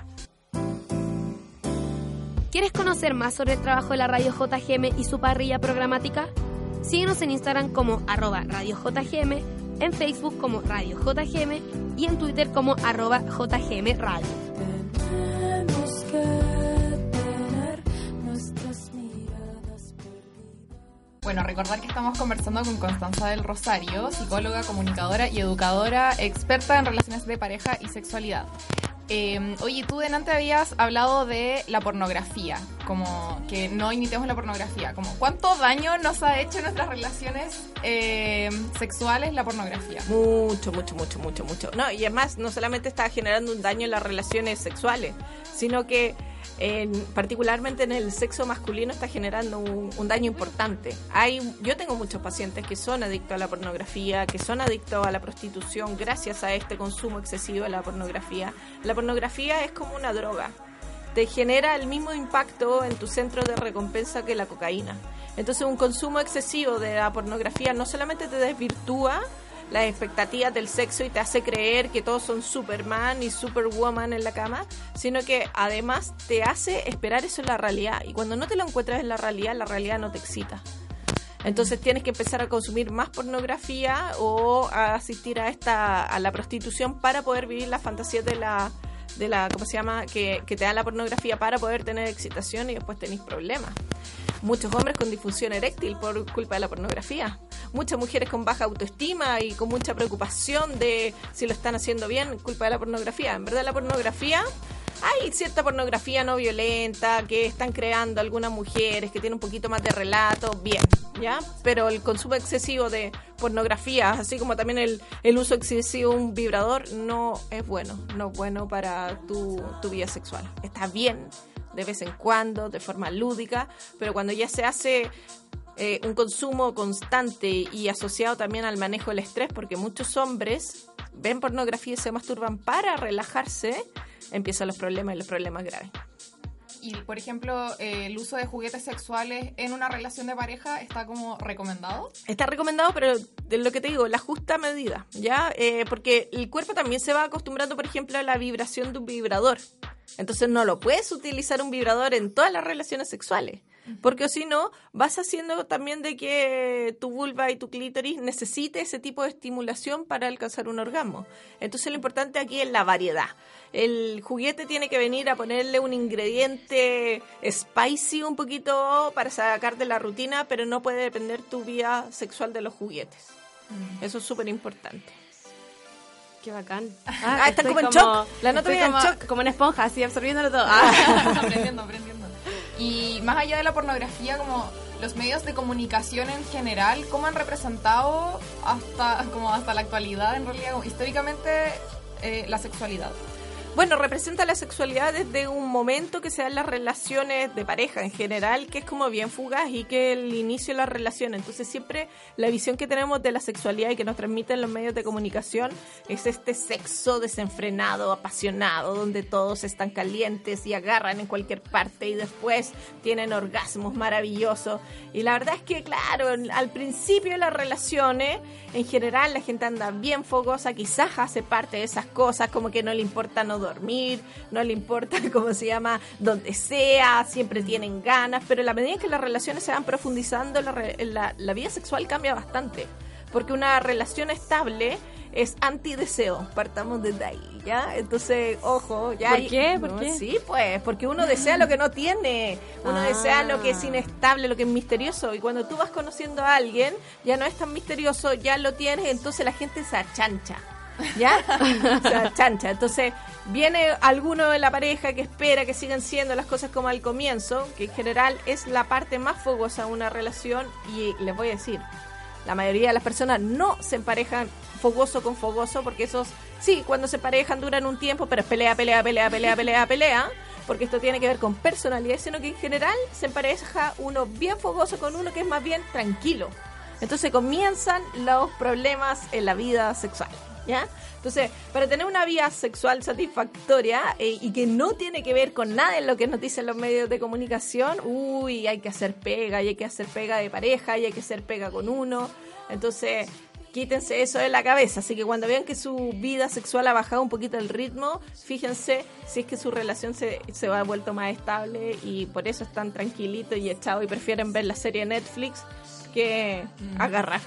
¿Quieres conocer más sobre el trabajo de la radio JGM y su parrilla programática? Síguenos en Instagram como arroba Radio JGM, en Facebook como Radio JGM y en Twitter como arroba JGM Radio. Bueno, recordar que estamos conversando con Constanza del Rosario, psicóloga, comunicadora y educadora experta en relaciones de pareja y sexualidad. Eh, oye, tú delante habías hablado de la pornografía, como que no imitemos la pornografía. Como, ¿Cuánto daño nos ha hecho en nuestras relaciones eh, sexuales la pornografía? Mucho, mucho, mucho, mucho, mucho. No, y además no solamente está generando un daño en las relaciones sexuales, sino que en, particularmente en el sexo masculino está generando un, un daño importante. Hay, yo tengo muchos pacientes que son adictos a la pornografía, que son adictos a la prostitución gracias a este consumo excesivo de la pornografía. La pornografía es como una droga. Te genera el mismo impacto en tu centro de recompensa que la cocaína. Entonces un consumo excesivo de la pornografía no solamente te desvirtúa las expectativas del sexo y te hace creer que todos son Superman y Superwoman en la cama, sino que además te hace esperar eso en la realidad. Y cuando no te lo encuentras en la realidad, la realidad no te excita. Entonces tienes que empezar a consumir más pornografía o a asistir a esta a la prostitución para poder vivir la fantasía de la de la ¿cómo se llama? que, que te da la pornografía para poder tener excitación y después tenéis problemas. Muchos hombres con disfunción eréctil por culpa de la pornografía. Muchas mujeres con baja autoestima y con mucha preocupación de si lo están haciendo bien, culpa de la pornografía. En verdad la pornografía hay cierta pornografía no violenta que están creando algunas mujeres que tienen un poquito más de relato, bien, ¿ya? Pero el consumo excesivo de pornografía, así como también el, el uso excesivo de un vibrador, no es bueno, no es bueno para tu, tu vida sexual. Está bien de vez en cuando, de forma lúdica, pero cuando ya se hace eh, un consumo constante y asociado también al manejo del estrés, porque muchos hombres ven pornografía y se masturban para relajarse, empiezan los problemas y los problemas graves. Y, por ejemplo, eh, el uso de juguetes sexuales en una relación de pareja está como recomendado. Está recomendado, pero de lo que te digo, la justa medida, ¿ya? Eh, porque el cuerpo también se va acostumbrando, por ejemplo, a la vibración de un vibrador. Entonces no lo puedes utilizar un vibrador en todas las relaciones sexuales. Porque si no, vas haciendo también de que tu vulva y tu clítoris necesite ese tipo de estimulación para alcanzar un orgasmo. Entonces lo importante aquí es la variedad. El juguete tiene que venir a ponerle un ingrediente spicy un poquito para sacar de la rutina, pero no puede depender tu vida sexual de los juguetes. Eso es súper importante. Qué bacán. Ah, está estoy como en shock. La nota estoy viene en como, shock. como en esponja, así absorbiéndolo todo. Ah. aprendiendo, aprendiendo. Y más allá de la pornografía, como los medios de comunicación en general, ¿cómo han representado hasta, como hasta la actualidad, en realidad, como históricamente, eh, la sexualidad? Bueno, representa la sexualidad desde un momento que se dan las relaciones de pareja en general, que es como bien fugaz y que el inicio de la relación. Entonces siempre la visión que tenemos de la sexualidad y que nos transmiten los medios de comunicación es este sexo desenfrenado, apasionado, donde todos están calientes y agarran en cualquier parte y después tienen orgasmos maravillosos. Y la verdad es que, claro, al principio de las relaciones, en general la gente anda bien fogosa, quizás hace parte de esas cosas, como que no le importa no dormir, no le importa cómo se llama, donde sea, siempre tienen ganas, pero a la medida en que las relaciones se van profundizando, la, la- la vida sexual cambia bastante, porque una relación estable es antideseo, partamos desde ahí, ¿ya? Entonces, ojo, ya... ¿Por hay- qué? ¿Por no, qué? Sí, pues, porque uno desea lo que no tiene, uno Ah. desea lo que es inestable, lo que es misterioso, y cuando tú vas conociendo a alguien, ya no es tan misterioso, ya lo tienes, entonces la gente se achancha. ¿Ya? Se achancha. Entonces, viene alguno de la pareja que espera que sigan siendo las cosas como al comienzo, que en general es la parte más fogosa de una relación, y les voy a decir, la mayoría de las personas no se emparejan fogoso con fogoso, porque esos, sí, cuando se parejan duran un tiempo, pero es pelea, pelea, pelea, pelea, pelea, pelea, porque esto tiene que ver con personalidad, sino que en general se empareja uno bien fogoso con uno que es más bien tranquilo. Entonces comienzan los problemas en la vida sexual, ¿ya? Entonces, para tener una vida sexual satisfactoria eh, y que no tiene que ver con nada en lo que nos dicen los medios de comunicación, uy, hay que hacer pega, y hay que hacer pega de pareja, y hay que hacer pega con uno. Entonces, quítense eso de la cabeza. Así que cuando vean que su vida sexual ha bajado un poquito el ritmo, fíjense si es que su relación se, se va vuelto más estable y por eso están tranquilitos y echados y prefieren ver la serie Netflix que agarrar.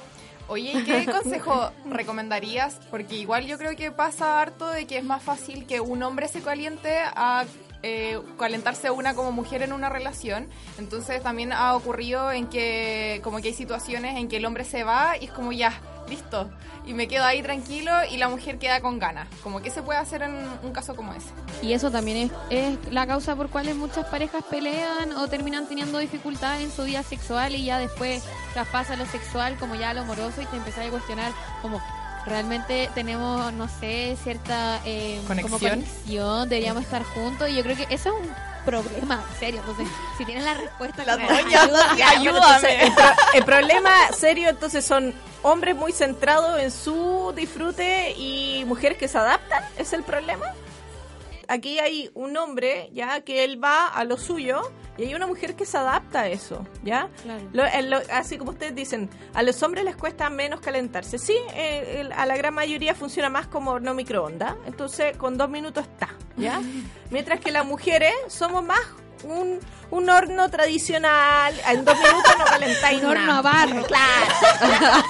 Oye, ¿y qué consejo recomendarías? Porque igual yo creo que pasa harto de que es más fácil que un hombre se caliente a eh, calentarse una como mujer en una relación. Entonces también ha ocurrido en que como que hay situaciones en que el hombre se va y es como ya, listo. Y me quedo ahí tranquilo y la mujer queda con ganas. Como que se puede hacer en un caso como ese. Y eso también es, es la causa por cuales muchas parejas pelean o terminan teniendo dificultades en su vida sexual y ya después traspasa lo sexual como ya lo amoroso y te empezás a cuestionar como realmente tenemos, no sé, cierta eh, como ¿Conexión? conexión, deberíamos estar juntos y yo creo que eso es un problema serio. Entonces, si tienes la respuesta, La doña, ayúdame. Ya, bueno, entonces, el, pro- el problema serio entonces son hombres muy centrados en su disfrute y mujeres que se adaptan, ¿es el problema? Aquí hay un hombre, ya, que él va a lo suyo y hay una mujer que se adapta a eso, ¿ya? Claro. Lo- en lo- así como ustedes dicen, a los hombres les cuesta menos calentarse. Sí, eh, el- a la gran mayoría funciona más como horno microondas, entonces con dos minutos está, ¿ya? Mientras que las mujeres somos más un, un horno tradicional, en dos minutos no calentáis Un horno a barro. Claro.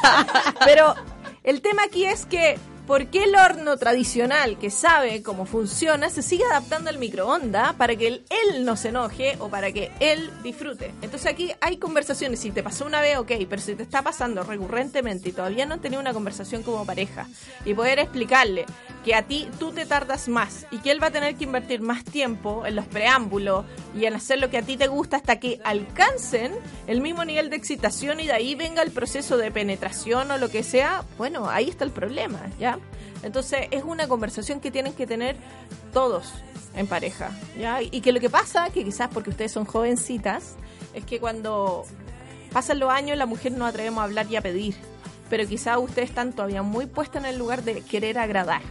Pero el tema aquí es que ¿Por qué el horno tradicional que sabe cómo funciona se sigue adaptando al microondas para que él, él no se enoje o para que él disfrute? Entonces aquí hay conversaciones. Si te pasó una vez, ok, pero si te está pasando recurrentemente y todavía no han tenido una conversación como pareja y poder explicarle que a ti tú te tardas más y que él va a tener que invertir más tiempo en los preámbulos y en hacer lo que a ti te gusta hasta que alcancen el mismo nivel de excitación y de ahí venga el proceso de penetración o lo que sea, bueno, ahí está el problema, ¿ya? Entonces es una conversación que tienen que tener todos en pareja, ¿ya? Y que lo que pasa, que quizás porque ustedes son jovencitas, es que cuando pasan los años la mujer no atrevemos a hablar y a pedir, pero quizás ustedes están todavía muy puestas en el lugar de querer agradar,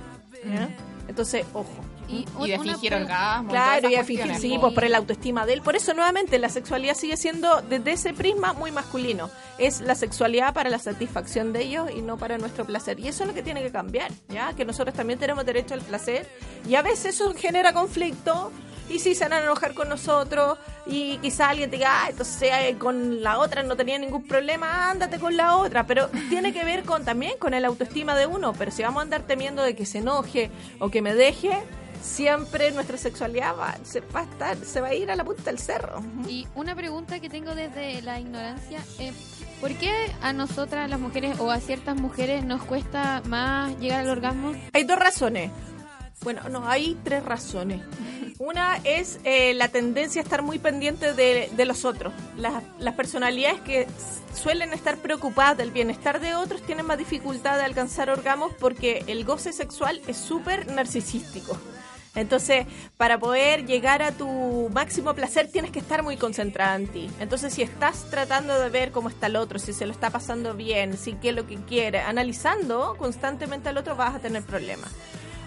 ¿ya? Entonces, ojo. Y, Y de fingir orgasmo. Claro, y esas fingir, sí, pues por la autoestima de él. Por eso, nuevamente, la sexualidad sigue siendo, desde ese prisma, muy masculino. Es la sexualidad para la satisfacción de ellos y no para nuestro placer. Y eso es lo que tiene que cambiar, ¿ya? Que nosotros también tenemos derecho al placer. Y a veces eso genera conflicto. Y si se van a enojar con nosotros y quizá alguien te diga, ah, entonces eh, con la otra no tenía ningún problema, ándate con la otra. Pero tiene que ver con también con el autoestima de uno. Pero si vamos a andar temiendo de que se enoje o que me deje, siempre nuestra sexualidad va, se, va a estar, se va a ir a la punta del cerro. Y una pregunta que tengo desde la ignorancia, eh, ¿por qué a nosotras las mujeres o a ciertas mujeres nos cuesta más llegar al orgasmo? Hay dos razones. Bueno, no, hay tres razones. Una es eh, la tendencia a estar muy pendiente de, de los otros. Las, las personalidades que suelen estar preocupadas del bienestar de otros tienen más dificultad de alcanzar orgasmos porque el goce sexual es súper narcisístico. Entonces, para poder llegar a tu máximo placer tienes que estar muy concentrada en ti. Entonces, si estás tratando de ver cómo está el otro, si se lo está pasando bien, si qué es lo que quiere, analizando constantemente al otro vas a tener problemas.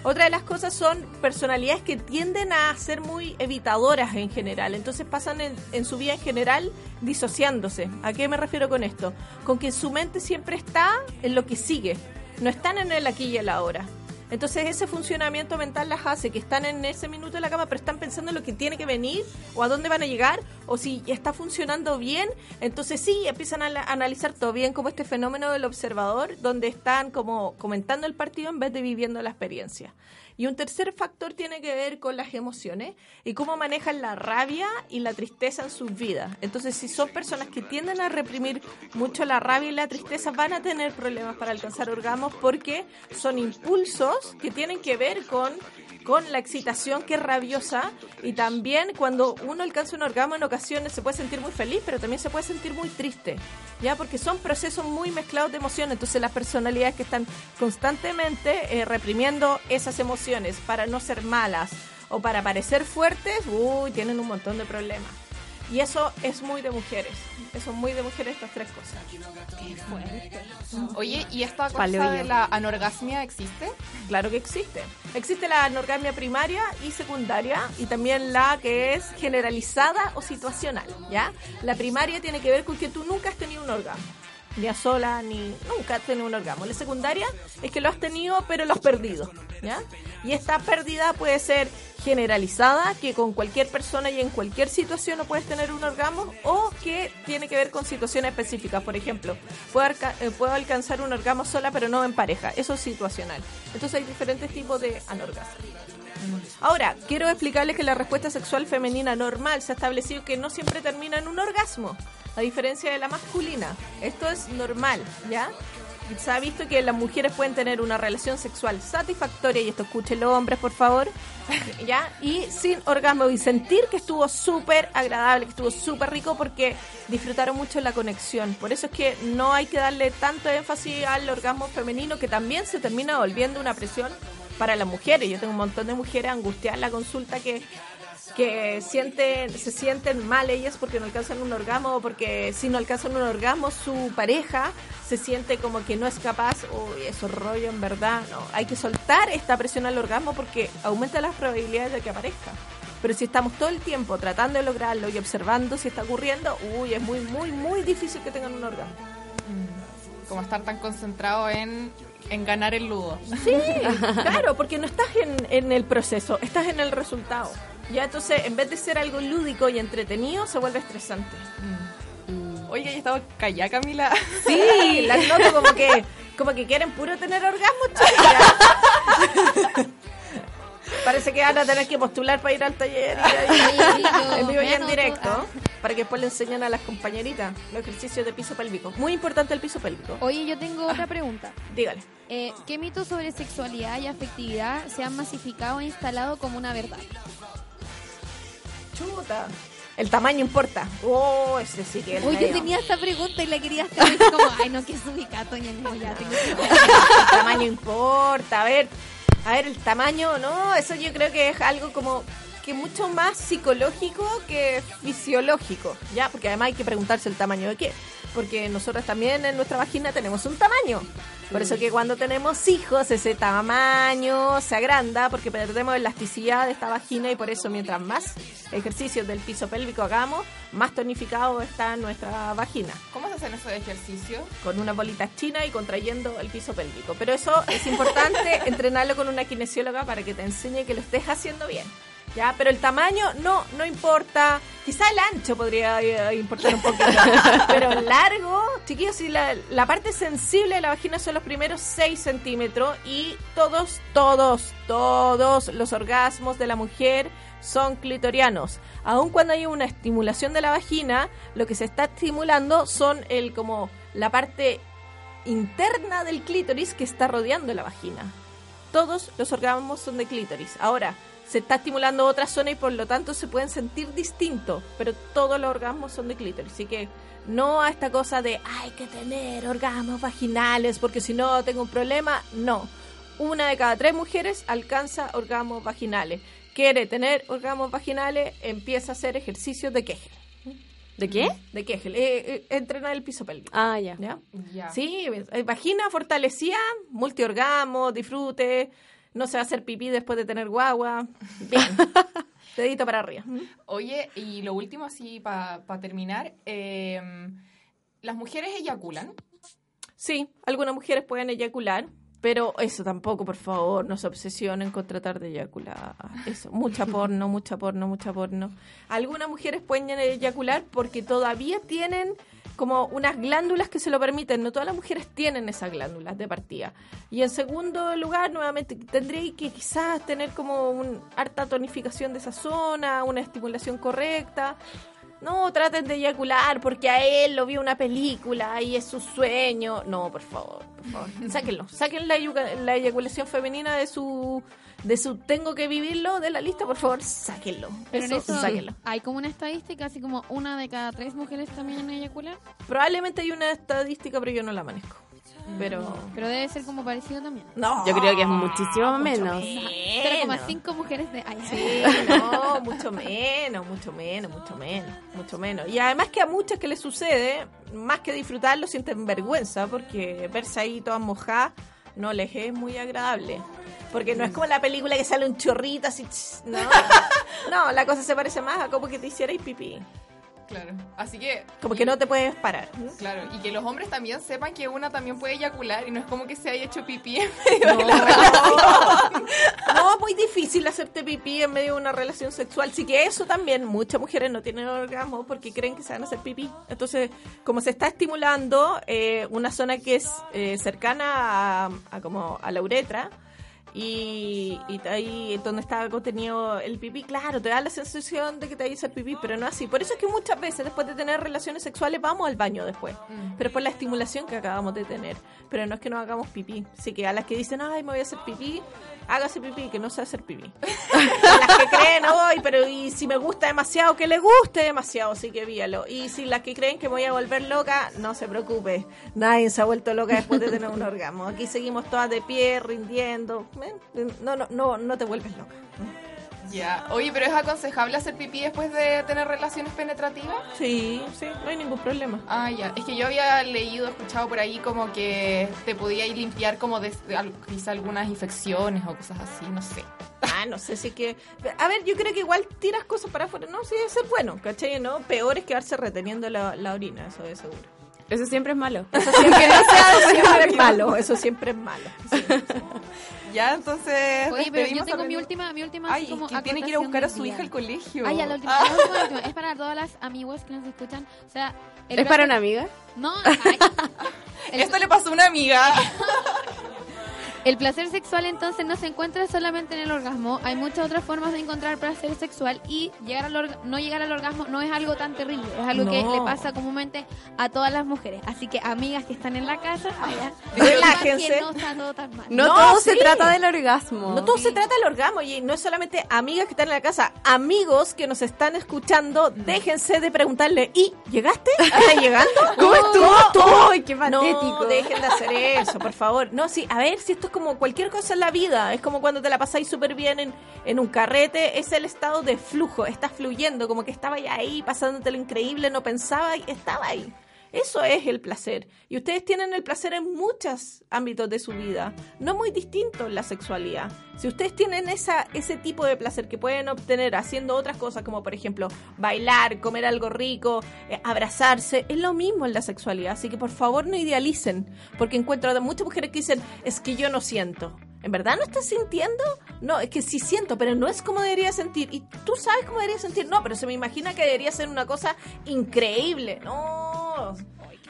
Otra de las cosas son personalidades que tienden a ser muy evitadoras en general. Entonces pasan en, en su vida en general disociándose. ¿A qué me refiero con esto? Con que su mente siempre está en lo que sigue. No están en el aquí y el ahora. Entonces ese funcionamiento mental las hace que están en ese minuto en la cama, pero están pensando en lo que tiene que venir o a dónde van a llegar o si está funcionando bien. Entonces sí, empiezan a la- analizar todo bien como este fenómeno del observador, donde están como comentando el partido en vez de viviendo la experiencia. Y un tercer factor tiene que ver con las emociones y cómo manejan la rabia y la tristeza en sus vidas. Entonces, si son personas que tienden a reprimir mucho la rabia y la tristeza, van a tener problemas para alcanzar orgasmos porque son impulsos que tienen que ver con con la excitación que es rabiosa. Y también cuando uno alcanza un orgasmo en ocasiones se puede sentir muy feliz, pero también se puede sentir muy triste, ya porque son procesos muy mezclados de emociones, entonces las personalidades que están constantemente eh, reprimiendo esas emociones para no ser malas o para parecer fuertes, uy, tienen un montón de problemas. Y eso es muy de mujeres, eso es muy de mujeres estas tres cosas. Oye, ¿y esta cosa Paleoyo. de la anorgasmia existe? Claro que existe. Existe la anorgasmia primaria y secundaria y también la que es generalizada o situacional, ¿ya? La primaria tiene que ver con que tú nunca has tenido un orgasmo. Ni a sola, ni nunca has tenido un orgasmo. La secundaria es que lo has tenido, pero lo has perdido, ¿ya? Y esta pérdida puede ser generalizada, que con cualquier persona y en cualquier situación no puedes tener un orgasmo, o que tiene que ver con situaciones específicas. Por ejemplo, puedo, eh, alcanzar un orgasmo sola, pero no en pareja. Eso es situacional. Entonces hay diferentes tipos de anorgasmo. Ahora, quiero explicarles que la respuesta sexual femenina normal se ha establecido que no siempre termina en un orgasmo, a diferencia de la masculina. Esto es normal, ¿ya? se ha visto que las mujeres pueden tener una relación sexual satisfactoria, y esto escúchenlo hombres, por favor, ¿ya? Y sin orgasmo, y sentir que estuvo súper agradable, que estuvo súper rico, porque disfrutaron mucho la conexión. Por eso es que no hay que darle tanto énfasis al orgasmo femenino, que también se termina volviendo una presión para las mujeres. Yo tengo un montón de mujeres angustiadas en la consulta que que sienten, se sienten mal ellas porque no alcanzan un orgasmo o porque si no alcanzan un orgasmo su pareja se siente como que no es capaz, uy, eso rollo en verdad, no, hay que soltar esta presión al orgasmo porque aumenta las probabilidades de que aparezca. Pero si estamos todo el tiempo tratando de lograrlo y observando si está ocurriendo, uy, es muy, muy, muy difícil que tengan un orgasmo. Como estar tan concentrado en, en ganar el ludo. Sí, claro, porque no estás en, en el proceso, estás en el resultado. Ya entonces, en vez de ser algo lúdico y entretenido, se vuelve estresante. Oye, ya estaba callada, Camila. Sí, las noto como que, como que quieren puro tener orgasmo, chicas. Parece que van a tener que postular para ir al taller y, y- yo en vivo y en directo, Ah. para que después le enseñen a las compañeritas los ejercicios de piso pélvico. Muy importante el piso pélvico. Oye, yo tengo otra pregunta. Dígale. Eh, ¿Qué mitos sobre sexualidad y afectividad se han masificado e instalado como una verdad? Chuta. El tamaño importa. Oh, ese sí que es Oye, medio. tenía esta pregunta y la quería hacer como, ay, no, que es ubicato y no, ya tengo que el tamaño importa. A ver, a ver, el tamaño, no, eso yo creo que es algo como que mucho más psicológico que fisiológico, ¿ya? Porque además hay que preguntarse el tamaño de qué. Porque nosotros también en nuestra vagina tenemos un tamaño. Por eso que cuando tenemos hijos, ese tamaño se agranda porque perdemos elasticidad de esta vagina y por eso mientras más ejercicios del piso pélvico hagamos, más tonificado está nuestra vagina ¿Cómo se hacen esos ejercicios? con una bolita china y contrayendo el piso pélvico. Pero eso es importante entrenarlo con una kinesióloga para que te enseñe que lo estés haciendo bien. ¿Ya? Pero el tamaño no, no importa. Quizá el ancho podría eh, importar un poquito. Pero el largo, chiquillos, si la, la parte sensible de la vagina son los primeros 6 centímetros y todos, todos, todos los orgasmos de la mujer son clitorianos. Aun cuando hay una estimulación de la vagina, lo que se está estimulando son el como la parte interna del clítoris que está rodeando la vagina. Todos los orgasmos son de clítoris. Ahora, se está estimulando otra zona y por lo tanto se pueden sentir distintos, pero todos los orgasmos son de clítoris. Así que no a esta cosa de hay que tener orgasmos vaginales porque si no tengo un problema. No. Una de cada tres mujeres alcanza orgasmos vaginales. Quiere tener orgasmos vaginales, empieza a hacer ejercicios de Kegel. ¿De qué? De Kegel. Eh, eh, entrenar el piso pélvico. Ah, ya. ¿Ya? Ya. Sí, eh, vagina fortalecida, multiorgasmo, disfrute, no se va a hacer pipí después de tener guagua. Bien. Dedito para arriba. Oye, y lo último, así para terminar, eh, ¿las mujeres eyaculan? Sí, algunas mujeres pueden eyacular, pero eso tampoco, por favor, no se obsesionen con tratar de eyacular. Eso, mucha porno, mucha porno, mucha porno. Algunas mujeres pueden eyacular porque todavía tienen como unas glándulas que se lo permiten. No todas las mujeres tienen esas glándulas de partida. Y en segundo lugar, nuevamente, tendréis que quizás tener como una harta tonificación de esa zona, una estimulación correcta. No traten de eyacular porque a él lo vio una película y es su sueño. No, por favor, por favor. Sáquenlo. Saquen la, eyaculación femenina de su de su tengo que vivirlo de la lista, por favor, sáquenlo. Pero en Eso, eso sáquenlo. hay como una estadística, así como una de cada tres mujeres también eyaculan. Probablemente hay una estadística, pero yo no la manejo. Pero Pero debe ser como parecido también. no. Yo creo que es muchísimo mucho menos. 0,5 mujeres de... Ay, Sí, no, mucho menos, mucho menos, mucho menos, mucho menos. Y además que a muchas que les sucede, más que disfrutarlo, sienten vergüenza porque verse ahí todas mojadas no les es muy agradable. Porque no es como la película que sale un chorrito así, no. No, la cosa se parece más a como que te hicierais pipí. Claro. Así que, Como que no te puedes parar. claro, y que los hombres también sepan que una también puede eyacular y no es como que se haya hecho pipí en medio de la relación. No, muy difícil hacerte pipí en medio de una relación sexual. Sí que eso también, muchas mujeres no tienen orgasmo porque creen que se van a hacer pipí. Entonces, como se está estimulando eh, una zona que es eh, cercana a, a como a la uretra, y, y ahí donde está contenido el pipí, claro, te da la sensación de que te dice el pipí, pero no así. Por eso es que muchas veces después de tener relaciones sexuales vamos al baño después, Mm. pero por la estimulación que acabamos de tener. Pero no es que nos hagamos pipí. Así que a las que dicen, ay, me voy a hacer pipí, hágase pipí, que no sé hacer pipí. Las que creen, ay, pero y si me gusta demasiado, que le guste demasiado, sí que víalo. Y si las que creen que me voy a volver loca, no se preocupe. Nadie se ha vuelto loca después de tener un orgasmo. Aquí seguimos todas de pie, rindiendo. ¿Ven? No, no, no, no te vuelves loca. Ya. Oye, pero es aconsejable hacer pipí después de tener relaciones penetrativas. Sí, sí, no hay ningún problema. Ah, ya. Es que yo había leído, escuchado por ahí como que te podía ir limpiar como de, de quizá algunas infecciones o cosas así, no sé. Ah, no sé si que... A ver, yo creo que igual tiras cosas para afuera. No, sí, debe ser bueno, ¿cachai? ¿No? Peor es quedarse reteniendo la, la orina, eso es seguro. Eso siempre es malo. Eso siempre, es malo, eso siempre es malo. Sí, sí. Ya, entonces. Oye, pero yo tengo mi última, mi última Ay, como que tiene que ir a buscar a su día. hija al colegio. Ah, ya, la última, Ah. la última, la última. Es para todas las amigos que nos escuchan. O sea, el ¿Es para una amiga? No, ay. el, Esto le pasó a una amiga. el placer sexual entonces no se encuentra solamente en el orgasmo. Hay muchas otras formas de encontrar placer sexual y llegar al no llegar al orgasmo no es algo tan terrible. Es algo que le pasa comúnmente a todas las mujeres. Así que amigas que están en la casa, vaya, Relájense. no está todo tan mal. No, No, todo sí. se trata del orgasmo. No todo se trata del orgasmo, y no es solamente amigas que están en la casa, amigos que nos están escuchando, déjense de preguntarle, ¿y llegaste? ¿Estás llegando? ¿Cómo estuvo? ¡Ay, qué No, patético! dejen de hacer eso, por favor. No, sí, a ver, si esto es como cualquier cosa en la vida, es como cuando te la pasáis súper bien en, en un carrete, es el estado de flujo, estás fluyendo, como que estaba ahí, pasándote lo increíble, no pensaba estaba ahí. Eso es el placer. Y ustedes tienen el placer en muchos ámbitos de su vida, no muy distinto en la sexualidad. Si ustedes tienen esa, ese tipo de placer que pueden obtener haciendo otras cosas, como por ejemplo bailar, comer algo rico, eh, abrazarse, es lo mismo en la sexualidad. Así que por favor no idealicen, porque encuentro a muchas mujeres que dicen, es que yo no siento. ¿En verdad no estás sintiendo? No, es que sí siento, pero no es como debería sentir. Y tú sabes cómo debería sentir. No, pero se me imagina que debería ser una cosa increíble. No.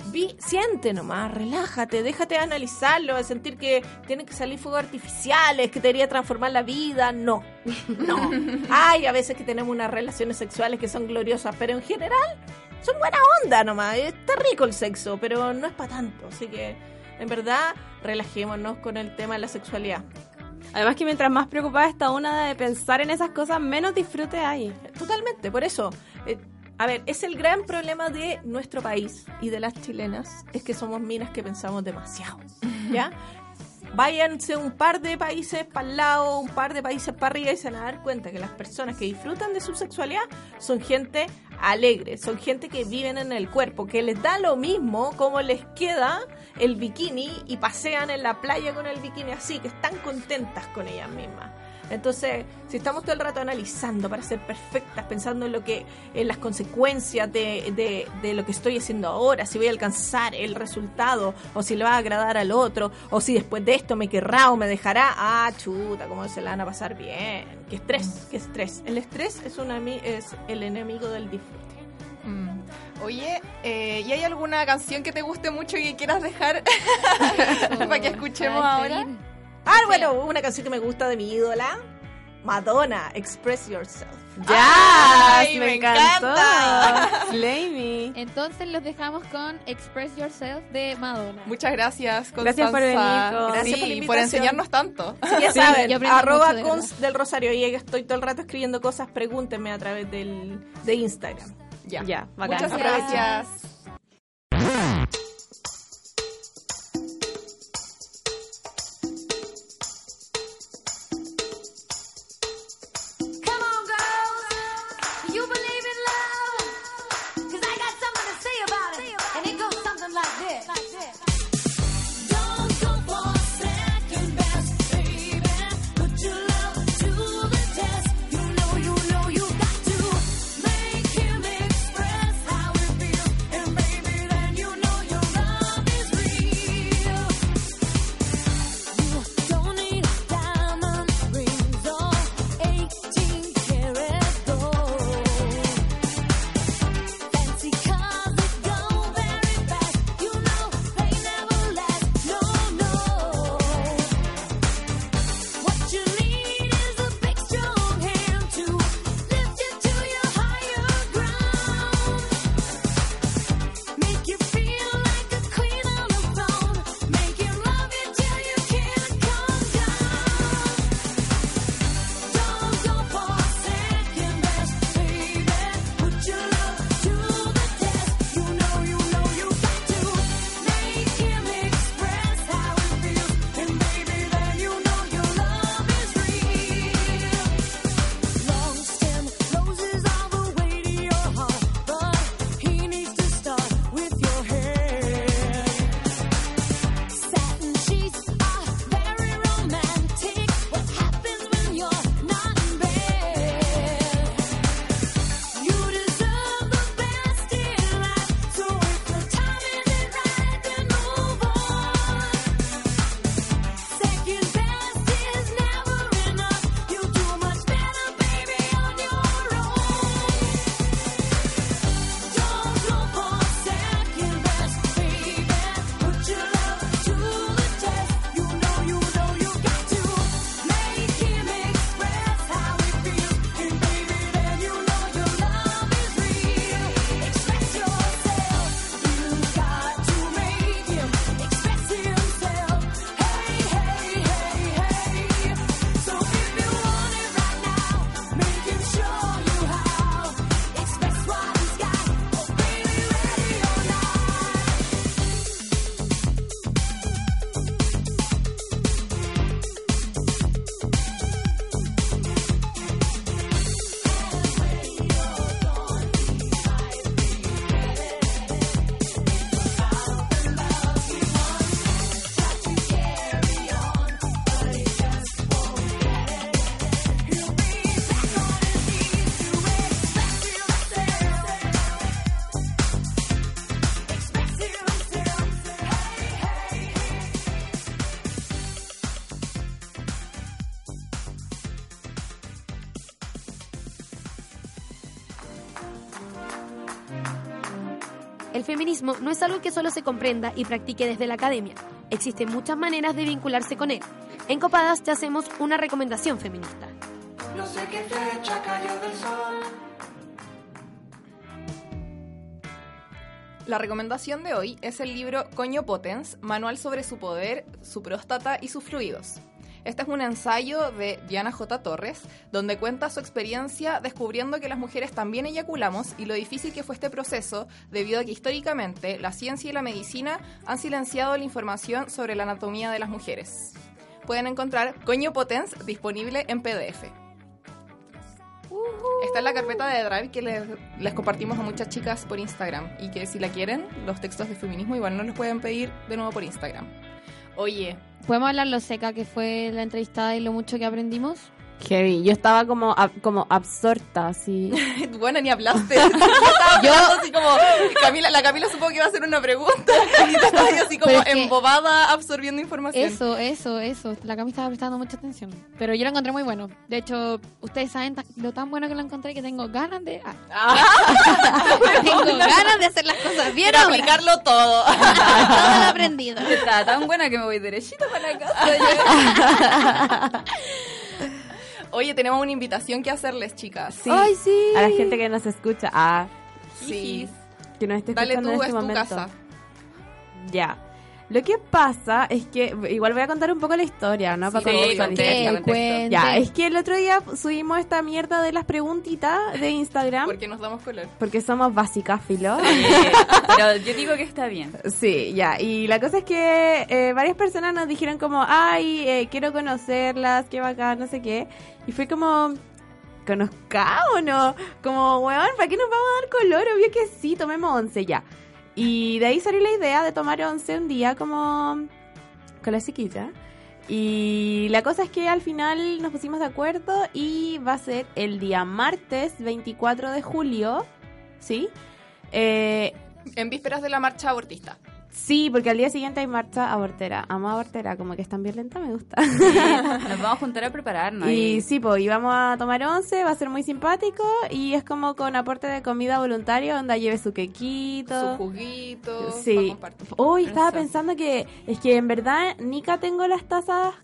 Vi, siente nomás, relájate, déjate analizarlo, de sentir que tienen que salir fuegos artificiales, que te debería transformar la vida. No, no. Hay a veces que tenemos unas relaciones sexuales que son gloriosas, pero en general son buena onda nomás. Está rico el sexo, pero no es para tanto. Así que, en verdad, relajémonos con el tema de la sexualidad. Además que mientras más preocupada está una de pensar en esas cosas, menos disfrute hay. Totalmente, por eso. eh, a ver, es el gran problema de nuestro país y de las chilenas, es que somos minas que pensamos demasiado, ¿ya? Váyanse un par de países para el lado, un par de países para arriba y se van a dar cuenta que las personas que disfrutan de su sexualidad son gente alegre, son gente que viven en el cuerpo, que les da lo mismo como les queda el bikini y pasean en la playa con el bikini así, que están contentas con ellas mismas. Entonces, si estamos todo el rato analizando para ser perfectas, pensando en lo que, en las consecuencias de, de, de lo que estoy haciendo ahora, si voy a alcanzar el resultado, o si le va a agradar al otro, o si después de esto me querrá o me dejará, ah, chuta, cómo se la van a pasar bien. Qué estrés, qué estrés. El estrés es, una, ami- es el enemigo del disfrute. Mm. Oye, eh, ¿y hay alguna canción que te guste mucho y que quieras dejar para que escuchemos ahora? Ah, bueno, una canción que me gusta de mi ídola, Madonna, Express Yourself. ¡Ya! Ay, me, me encantó! encanta. Slay me. Entonces los dejamos con Express Yourself de Madonna. Muchas gracias, Constanza. Gracias por venir. Gracias Sí, por la por invitación. enseñarnos tanto. Sí, ya Sí, saben, arroba de cons del Rosario. Y estoy todo el rato escribiendo cosas, pregúntenme a través del, de Instagram. Ya. Ya. Muchas gracias. El feminismo no es algo que solo se comprenda y practique desde la academia. Existen muchas maneras de vincularse con él. En Copadas te hacemos una recomendación feminista. No sé qué fecha cayó del sol. La recomendación de hoy es el libro Coño Potens, Manual sobre su poder, su próstata y sus fluidos. Este es un ensayo de Diana J. Torres, donde cuenta su experiencia descubriendo que las mujeres también eyaculamos y lo difícil que fue este proceso debido a que históricamente la ciencia y la medicina han silenciado la información sobre la anatomía de las mujeres. Pueden encontrar Coño Potens disponible en PDF. Está en la carpeta de Drive que les, les compartimos a muchas chicas por Instagram y que si la quieren, los textos de feminismo igual no los pueden pedir de nuevo por Instagram. Oye, ¿Podemos hablar lo seca que fue la entrevistada y lo mucho que aprendimos? Heavy. Yo estaba como, ab- como absorta, así. bueno, ni hablaste. Yo así como, Camila, la Camila supongo que iba a hacer una pregunta y te estaba así como embobada absorbiendo información. Eso, eso, eso. La Cami estaba prestando mucha atención. Pero yo lo encontré muy bueno. De hecho, ustedes saben lo tan bueno que lo encontré que tengo ganas de... ah. tengo ganas de hacer las cosas bien Quiero aplicarlo todo. Todo lo aprendido. Está tan buena que me voy derechito para la casa. Oye, tenemos una invitación que hacerles, chicas. Sí. Ay, sí. A la gente que nos escucha. Ah, Sí. que nos esté Dale escuchando tú, en es este tu momento. casa. Ya. Lo que pasa es que, igual voy a contar un poco la historia, ¿no? Para Sí, cuente. Ya, es que el otro día subimos esta mierda de las preguntitas de Instagram. Porque nos damos color. Porque somos básicas, filo. Pero yo digo que está bien. Sí, ya. Y la cosa es que eh, varias personas nos dijeron como, ay, eh, quiero conocerlas, qué bacán, no sé qué. Y fue como, ¿conozcámonos? Como, weón, ¿para qué nos vamos a dar color? Obvio que sí, tomemos once ya. Y de ahí salió la idea de tomar once un día como con la chiquita. Y la cosa es que al final nos pusimos de acuerdo y va a ser el día martes 24 de julio, ¿sí? Eh, En vísperas de la marcha abortista. Sí, porque al día siguiente hay marcha abortera. Amo abortera, como que es tan violenta, me gusta. Nos vamos a juntar a prepararnos. y sí, pues, y vamos a tomar once, va a ser muy simpático y es como con aporte de comida voluntario, donde lleve su quequito. Su juguito. Sí. Hoy estaba pensando que es que en verdad Nica tengo las tazas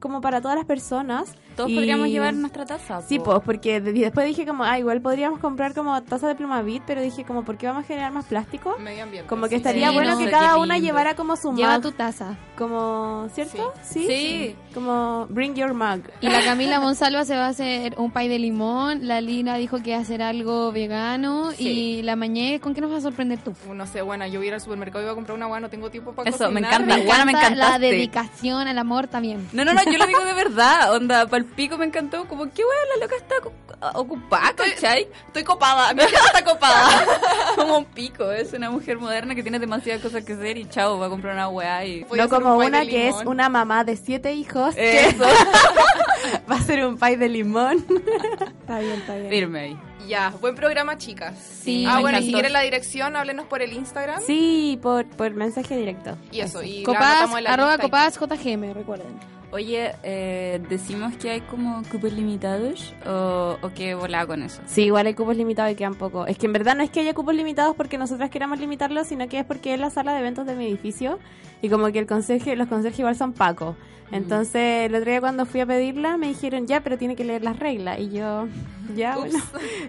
como para todas las personas. Todos y- podríamos llevar nuestra taza. Sí, po. pues, porque de- después dije como, ah, igual podríamos comprar como tazas de plumavit, pero dije como, ¿por qué vamos a generar más plástico? Medio ambiente. Como que sí. estaría Sí, bueno no, que cada una llevara como su Lleva mug, tu taza. como, ¿cierto? Sí. Sí. Como bring your mug. Y la Camila Monsalva se va a hacer un pay de limón. La Lina dijo que va a hacer algo vegano. Sí. Y la Mañé, ¿con qué nos vas a sorprender tú? No sé, bueno, yo voy a ir al supermercado y voy a comprar una agua, no tengo tiempo para Eso, me cocinar. encanta. La guana me encanta la dedicación al amor también. No, no, no, yo lo digo de verdad. Onda, pal pico me encantó. Como, qué weón, la loca está ocu- ocupada, ¿cachai? Estoy copada, mi casa está copada. Como un pico. Es una mujer moderna que tiene demasiadas cosas que hacer y chao, va a comprar una weá y. No como un una que es una mamá de siete hijos Eso. va a ser un pay de limón. está bien, está bien. Firme ahí. Ya, buen programa, chicas. Sí, Ah, me bueno, y si quieren la dirección, háblenos por el Instagram. Sí, por, por mensaje directo. Y eso, y la Copas, anotamos en la arroba copas JGM, recuerden. Oye, eh, decimos que hay como cupos limitados o, o qué volá con eso. Sí, igual hay cupos limitados y quedan poco. Es que en verdad no es que haya cupos limitados porque nosotras queramos limitarlos, sino que es porque es la sala de eventos de mi edificio y como que el conserje, los conserjes igual son pacos. Entonces, el otro día cuando fui a pedirla me dijeron, ya, pero tiene que leer las reglas. Y yo, ya, bueno,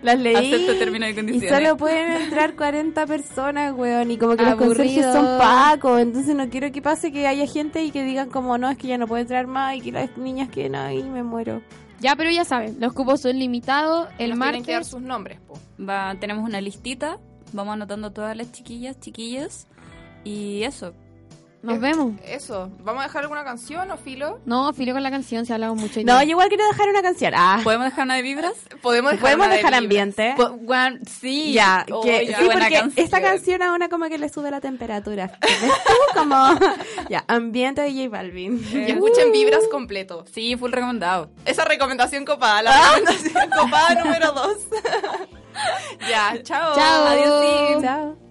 las leí. Acepto términos y Y condiciones. solo pueden entrar 40 personas, weón. Y como que los conserjes Aburrido. son pacos. Entonces no quiero que pase que haya gente y que digan como, no, es que ya no puede entrar más y que las niñas que no, y me muero. Ya, pero ya saben, los cupos son limitados. El Nos tienen que dar martes. sus nombres, po. Va, tenemos una listita, vamos anotando todas las chiquillas, chiquillos. Y eso. Nos vemos. Eso, ¿vamos a dejar alguna canción o filo? No, filo con la canción, se ha hablado mucho. No, yo igual quiero dejar una canción. Ah, ¿Podemos dejar una de vibras? Podemos dejar, podemos una dejar ambiente. Po- sí. Ya, Oh, que, ya, sí, porque canción. esta canción a una como que le sube la temperatura. ¿Ves tú? Como, ya, ambiente de J Balvin. Y escuchen Vibras completo. Sí, full recomendado. Esa recomendación copada, la recomendación copada número dos. ya, chao. Chao. Adiós. sí. Chao.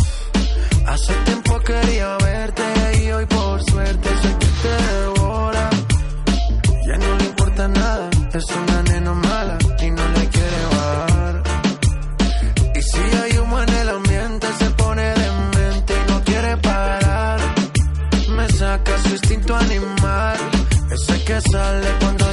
Hace tiempo quería verte y hoy por suerte sé que te devora. Ya no le importa nada, es una nena mala y no le quiere bajar. Y si hay humo en el ambiente se pone demente y no quiere parar. Me saca su instinto animal, ese que sale cuando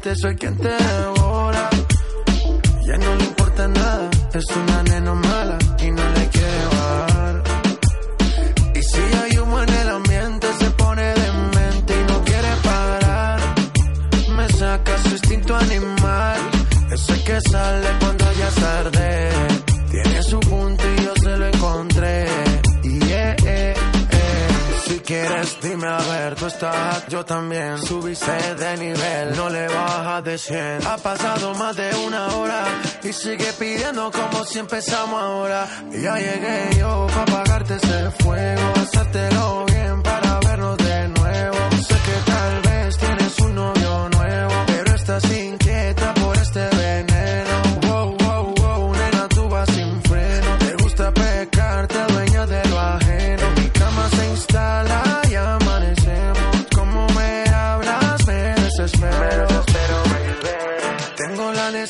suerte soy quien te devora. Ya no le importa nada, es una nena mala y no le quiere bajar. Y si hay humo en el ambiente se pone demente y no quiere parar. Me saca su instinto animal, ese que sale cuando yo también. Subiste de nivel, no le bajas de 100. Ha pasado más de una hora y sigue pidiendo como si empezamos ahora. Ya llegué yo para apagarte ese fuego, hacértelo bien para vernos de nuevo. Sé que tal vez tienes un novio nuevo, pero estás inquieta por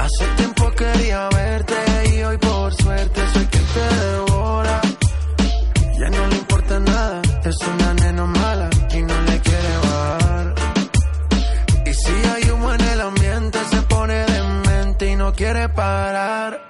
Hace tiempo quería verte y hoy por suerte soy quien te devora. Ya no le importa nada, es una nena mala y no le quiere bajar. Y si hay humo en el ambiente se pone demente y no quiere parar.